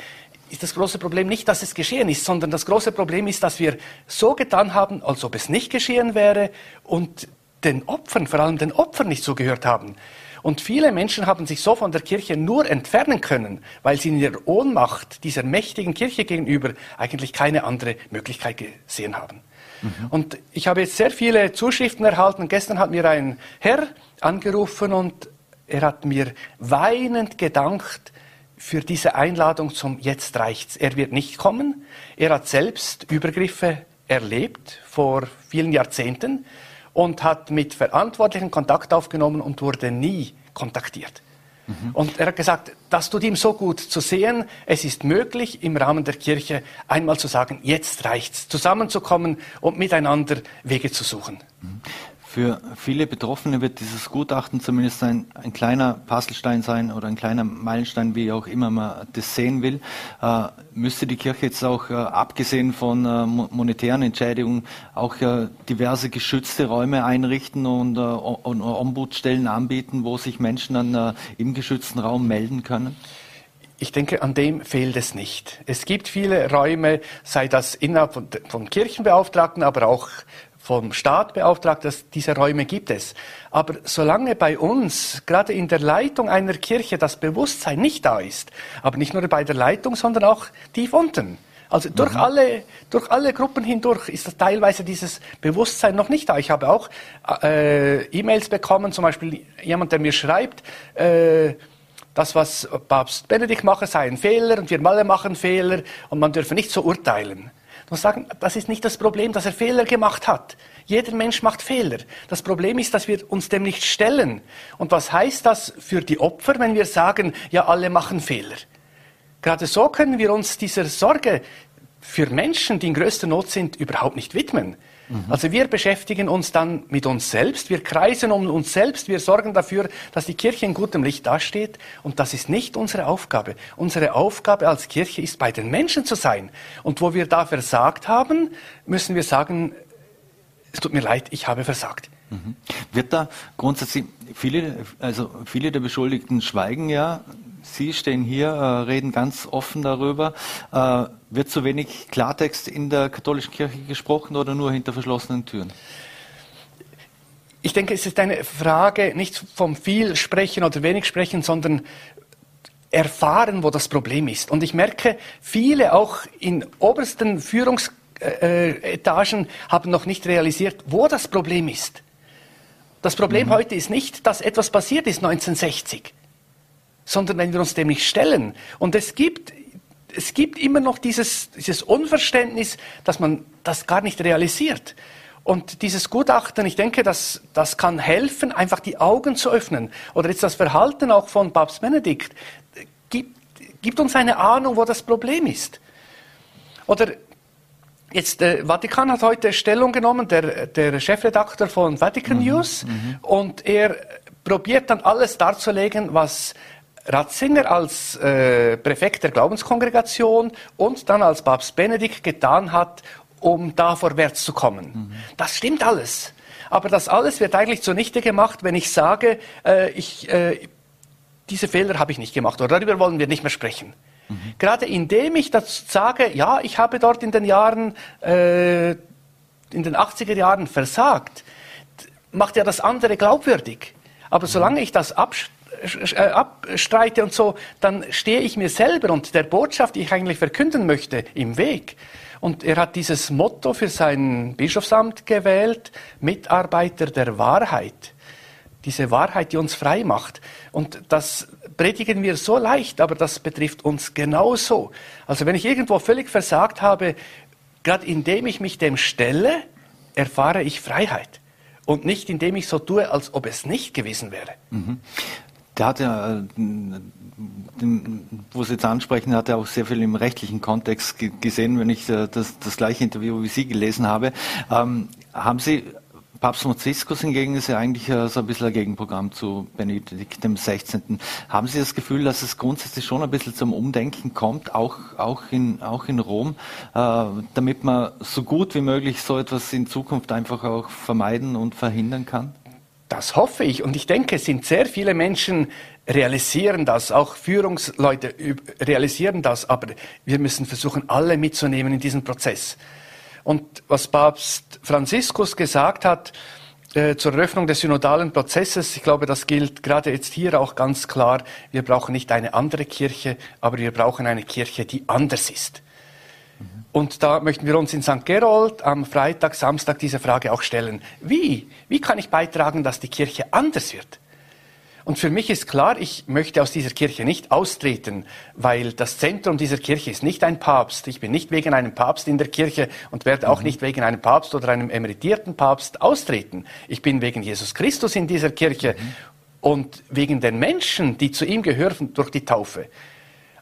ist das große Problem nicht, dass es geschehen ist, sondern das große Problem ist, dass wir so getan haben, als ob es nicht geschehen wäre und den Opfern, vor allem den Opfern nicht zugehört haben. Und viele Menschen haben sich so von der Kirche nur entfernen können, weil sie in ihrer Ohnmacht dieser mächtigen Kirche gegenüber eigentlich keine andere Möglichkeit gesehen haben. Mhm. Und ich habe jetzt sehr viele Zuschriften erhalten. Gestern hat mir ein Herr angerufen und er hat mir weinend gedankt für diese Einladung zum Jetzt reicht's. Er wird nicht kommen. Er hat selbst Übergriffe erlebt vor vielen Jahrzehnten und hat mit Verantwortlichen Kontakt aufgenommen und wurde nie kontaktiert. Mhm. Und er hat gesagt, das tut ihm so gut zu sehen, es ist möglich, im Rahmen der Kirche einmal zu sagen, jetzt reicht's, zusammenzukommen und miteinander Wege zu suchen. Mhm. Für viele Betroffene wird dieses Gutachten zumindest ein, ein kleiner Puzzlestein sein oder ein kleiner Meilenstein, wie auch immer man das sehen will. Äh, müsste die Kirche jetzt auch, äh, abgesehen von äh, monetären Entscheidungen, auch äh, diverse geschützte Räume einrichten und, äh, und Ombudsstellen anbieten, wo sich Menschen dann äh, im geschützten Raum melden können? Ich denke, an dem fehlt es nicht. Es gibt viele Räume, sei das innerhalb von, von Kirchenbeauftragten, aber auch vom Staat beauftragt, dass diese Räume gibt es. Aber solange bei uns, gerade in der Leitung einer Kirche, das Bewusstsein nicht da ist, aber nicht nur bei der Leitung, sondern auch tief unten, also durch mhm. alle, durch alle Gruppen hindurch ist das teilweise dieses Bewusstsein noch nicht da. Ich habe auch äh, E-Mails bekommen, zum Beispiel jemand, der mir schreibt, äh, das, was Papst Benedikt mache, sei ein Fehler und wir alle machen Fehler und man dürfe nicht so urteilen muss sagen, das ist nicht das Problem, dass er Fehler gemacht hat. Jeder Mensch macht Fehler. Das Problem ist, dass wir uns dem nicht stellen. Und was heißt das für die Opfer, wenn wir sagen, ja, alle machen Fehler? Gerade so können wir uns dieser Sorge für Menschen, die in größter Not sind, überhaupt nicht widmen. Mhm. Also wir beschäftigen uns dann mit uns selbst, wir kreisen um uns selbst, wir sorgen dafür, dass die Kirche in gutem Licht dasteht und das ist nicht unsere Aufgabe. Unsere Aufgabe als Kirche ist, bei den Menschen zu sein. Und wo wir da versagt haben, müssen wir sagen, es tut mir leid, ich habe versagt. Mhm. Wird da grundsätzlich viele, also viele der Beschuldigten schweigen ja. Sie stehen hier, äh, reden ganz offen darüber. Äh, wird zu wenig Klartext in der katholischen Kirche gesprochen oder nur hinter verschlossenen Türen? Ich denke, es ist eine Frage nicht vom viel sprechen oder wenig sprechen, sondern erfahren, wo das Problem ist. Und ich merke, viele auch in obersten Führungsetagen haben noch nicht realisiert, wo das Problem ist. Das Problem mhm. heute ist nicht, dass etwas passiert ist 1960, sondern wenn wir uns dem nicht stellen. Und es gibt, es gibt immer noch dieses, dieses Unverständnis, dass man das gar nicht realisiert. Und dieses Gutachten, ich denke, das, das kann helfen, einfach die Augen zu öffnen. Oder jetzt das Verhalten auch von Papst Benedikt gibt, gibt uns eine Ahnung, wo das Problem ist. Oder Jetzt, der Vatikan hat heute Stellung genommen, der, der Chefredakteur von Vatican mhm. News, mhm. und er probiert dann alles darzulegen, was Ratzinger als äh, Präfekt der Glaubenskongregation und dann als Papst Benedikt getan hat, um da vorwärts zu kommen. Mhm. Das stimmt alles. Aber das alles wird eigentlich zunichte gemacht, wenn ich sage, äh, ich, äh, diese Fehler habe ich nicht gemacht oder darüber wollen wir nicht mehr sprechen. Mhm. Gerade indem ich das sage, ja, ich habe dort in den Jahren, äh, in den 80er Jahren versagt, macht ja das andere glaubwürdig. Aber mhm. solange ich das äh, abstreite und so, dann stehe ich mir selber und der Botschaft, die ich eigentlich verkünden möchte, im Weg. Und er hat dieses Motto für sein Bischofsamt gewählt, Mitarbeiter der Wahrheit. Diese Wahrheit, die uns frei macht. Und das predigen wir so leicht, aber das betrifft uns genauso. Also wenn ich irgendwo völlig versagt habe, gerade indem ich mich dem stelle, erfahre ich Freiheit. Und nicht indem ich so tue, als ob es nicht gewesen wäre. Mhm. Der hat ja, äh, wo Sie jetzt ansprechen, hat er auch sehr viel im rechtlichen Kontext gesehen, wenn ich äh, das, das gleiche Interview wie Sie gelesen habe. Ähm, haben Sie Papst Franziskus hingegen ist ja eigentlich äh, so ein bisschen ein Gegenprogramm zu Benedikt XVI. Haben Sie das Gefühl, dass es grundsätzlich schon ein bisschen zum Umdenken kommt, auch, auch, in, auch in Rom, äh, damit man so gut wie möglich so etwas in Zukunft einfach auch vermeiden und verhindern kann? Das hoffe ich. Und ich denke, es sind sehr viele Menschen realisieren das, auch Führungsleute realisieren das, aber wir müssen versuchen, alle mitzunehmen in diesen Prozess. Und was Papst Franziskus gesagt hat äh, zur Eröffnung des synodalen Prozesses, ich glaube, das gilt gerade jetzt hier auch ganz klar, wir brauchen nicht eine andere Kirche, aber wir brauchen eine Kirche, die anders ist. Und da möchten wir uns in St. Gerold am Freitag, Samstag diese Frage auch stellen. Wie? Wie kann ich beitragen, dass die Kirche anders wird? Und für mich ist klar, ich möchte aus dieser Kirche nicht austreten, weil das Zentrum dieser Kirche ist nicht ein Papst. Ich bin nicht wegen einem Papst in der Kirche und werde auch mhm. nicht wegen einem Papst oder einem emeritierten Papst austreten. Ich bin wegen Jesus Christus in dieser Kirche mhm. und wegen den Menschen, die zu ihm gehören durch die Taufe.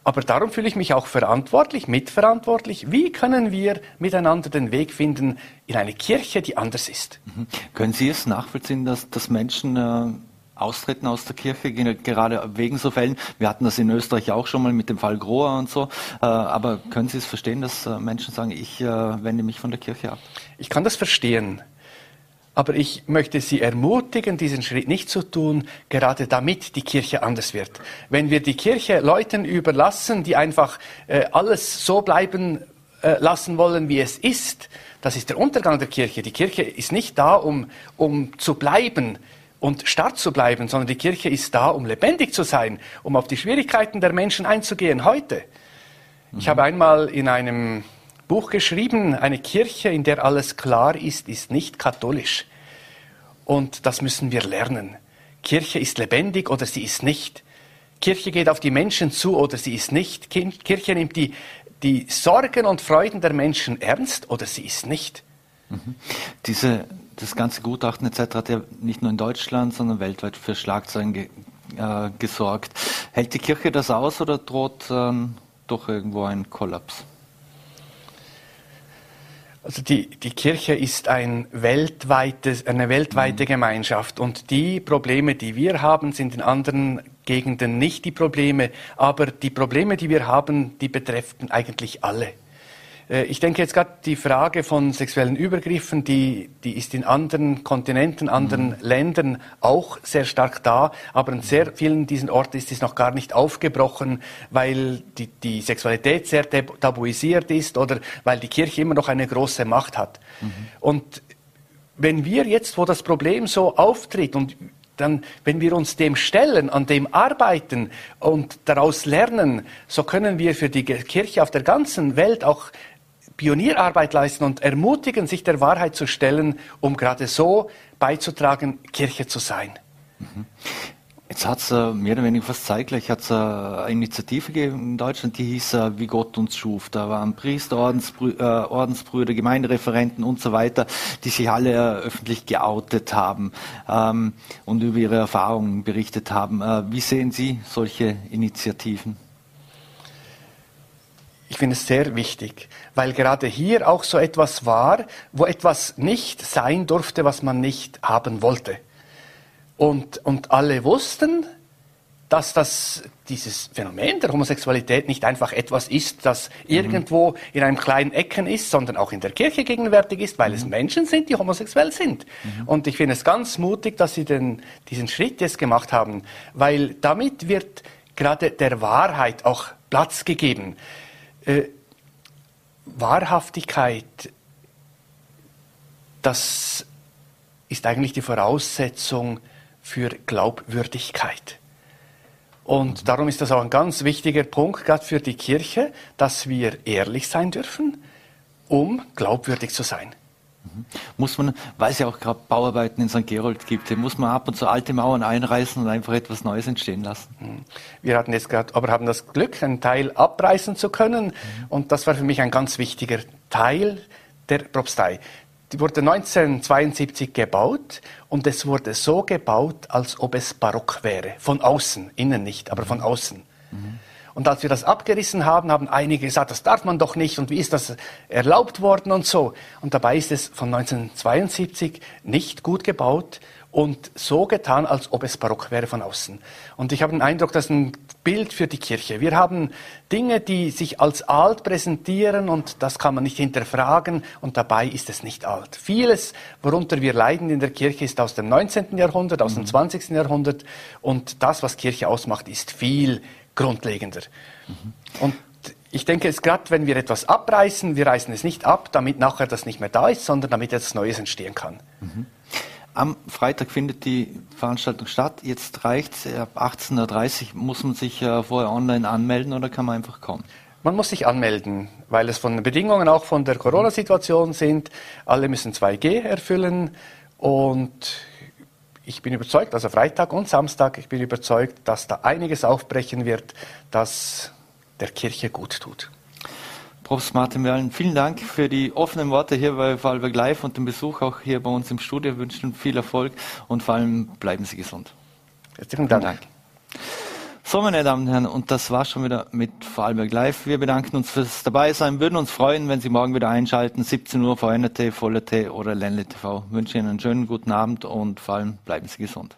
Aber darum fühle ich mich auch verantwortlich, mitverantwortlich. Wie können wir miteinander den Weg finden in eine Kirche, die anders ist? Mhm. Können Sie es nachvollziehen, dass, dass Menschen äh austreten aus der Kirche, gerade wegen so Fällen. Wir hatten das in Österreich auch schon mal mit dem Fall Groa und so. Äh, aber können Sie es verstehen, dass äh, Menschen sagen, ich äh, wende mich von der Kirche ab? Ich kann das verstehen. Aber ich möchte Sie ermutigen, diesen Schritt nicht zu tun, gerade damit die Kirche anders wird. Wenn wir die Kirche Leuten überlassen, die einfach alles so bleiben lassen wollen, wie es ist, das ist der Untergang der Kirche. Die Kirche ist nicht da, um, um zu bleiben und stark zu bleiben, sondern die Kirche ist da, um lebendig zu sein, um auf die Schwierigkeiten der Menschen einzugehen heute. Mhm. Ich habe einmal in einem Buch geschrieben, eine Kirche, in der alles klar ist, ist nicht katholisch. Und das müssen wir lernen. Kirche ist lebendig oder sie ist nicht. Kirche geht auf die Menschen zu oder sie ist nicht. Kirche nimmt die, die Sorgen und Freuden der Menschen ernst oder sie ist nicht. Mhm. Diese das ganze Gutachten etc. hat ja nicht nur in Deutschland, sondern weltweit für Schlagzeilen ge äh, gesorgt. Hält die Kirche das aus oder droht ähm, doch irgendwo ein Kollaps? Also die, die Kirche ist ein weltweites, eine weltweite mhm. Gemeinschaft und die Probleme, die wir haben, sind in anderen Gegenden nicht die Probleme, aber die Probleme, die wir haben, die betreffen eigentlich alle. Äh, ich denke jetzt gerade die Frage von sexuellen Übergriffen, die, die ist in anderen Kontinenten, anderen mhm. Ländern auch sehr stark da, aber in sehr vielen diesen Orten ist es noch gar nicht aufgebrochen, weil die, die Sexualität sehr tabuisiert ist oder weil die Kirche immer noch eine große Macht hat. Mhm. Und wenn wir jetzt, wo das Problem so auftritt und dann, wenn wir uns dem stellen, an dem arbeiten und daraus lernen, so können wir für die Kirche auf der ganzen Welt auch Pionierarbeit leisten und ermutigen, sich der Wahrheit zu stellen, um gerade so beizutragen, Kirche zu sein. Mhm. Jetzt hat es äh, mehr oder weniger fast zeitgleich hat's, äh, eine Initiative gegeben in Deutschland, die hieß äh, Wie Gott uns schuf. Da waren Priester, Ordensbrü Ordensbrüder, Gemeindereferenten und so weiter, die sich alle öffentlich geoutet haben ähm, und über ihre Erfahrungen berichtet haben. Wie sehen Sie solche Initiativen? Ich finde es sehr wichtig, weil gerade hier auch so etwas war, wo etwas nicht sein durfte, was man nicht haben wollte. Und, und alle wussten, dass das, dieses Phänomen der Homosexualität nicht einfach etwas ist, das mhm. irgendwo in einem kleinen Ecken ist, sondern auch in der Kirche gegenwärtig ist, weil mhm. es Menschen sind, die homosexuell sind. Mhm. Und ich finde es ganz mutig, dass Sie den, diesen Schritt jetzt gemacht haben, weil damit wird gerade der Wahrheit auch Platz gegeben. Äh, Wahrhaftigkeit, das ist eigentlich die Voraussetzung für Glaubwürdigkeit. Und mhm. darum ist das auch ein ganz wichtiger Punkt, gerade für die Kirche, dass wir ehrlich sein dürfen, um glaubwürdig zu sein. Mhm. Muss man, weil es ja auch gerade Bauarbeiten in St. Gerold gibt, muss man ab und zu alte Mauern einreißen und einfach etwas Neues entstehen lassen. Mhm. Wir hatten jetzt gerade, aber haben das Glück, einen Teil abreißen zu können. Mhm. Und das war für mich ein ganz wichtiger Teil der Propstei. Die wurde 1972 gebaut und es wurde so gebaut, als ob es barock wäre. Von außen, innen nicht, aber von außen. Mhm. Und als wir das abgerissen haben, haben einige gesagt, das darf man doch nicht und wie ist das erlaubt worden und so. Und dabei ist es von 1972 nicht gut gebaut und so getan, als ob es barock wäre von außen. Und ich habe den Eindruck, das ist ein Bild für die Kirche. Wir haben Dinge, die sich als alt präsentieren und das kann man nicht hinterfragen und dabei ist es nicht alt. Vieles, worunter wir leiden in der Kirche, ist aus dem 19. Jahrhundert, aus dem 20. Mhm. Jahrhundert und das, was Kirche ausmacht, ist viel grundlegender. Mhm. Und ich denke, es gerade, wenn wir etwas abreißen, wir reißen es nicht ab, damit nachher das nicht mehr da ist, sondern damit etwas Neues entstehen kann. Mhm. Am Freitag findet die Veranstaltung statt. Jetzt reicht es, ab 18.30 Uhr muss man sich äh, vorher online anmelden oder kann man einfach kommen? Man muss sich anmelden, weil es von den Bedingungen auch von der Corona-Situation sind. Alle müssen 2G erfüllen und ich bin überzeugt, also Freitag und Samstag, ich bin überzeugt, dass da einiges aufbrechen wird, das der Kirche gut tut. Professor Martin Werlen, vielen Dank für die offenen Worte hier bei Vorarlberg Live und den Besuch auch hier bei uns im Studio. Wir wünschen viel Erfolg und vor allem bleiben Sie gesund. Herzlichen Dank. Dank. So, meine Damen und Herren, und das war schon wieder mit Vorarlberg Live. Wir bedanken uns fürs Dabeisein, würden uns freuen, wenn Sie morgen wieder einschalten, 17 Uhr, VNT, Voller T oder Ländle TV. Wünsche Ihnen einen schönen guten Abend und vor allem bleiben Sie gesund.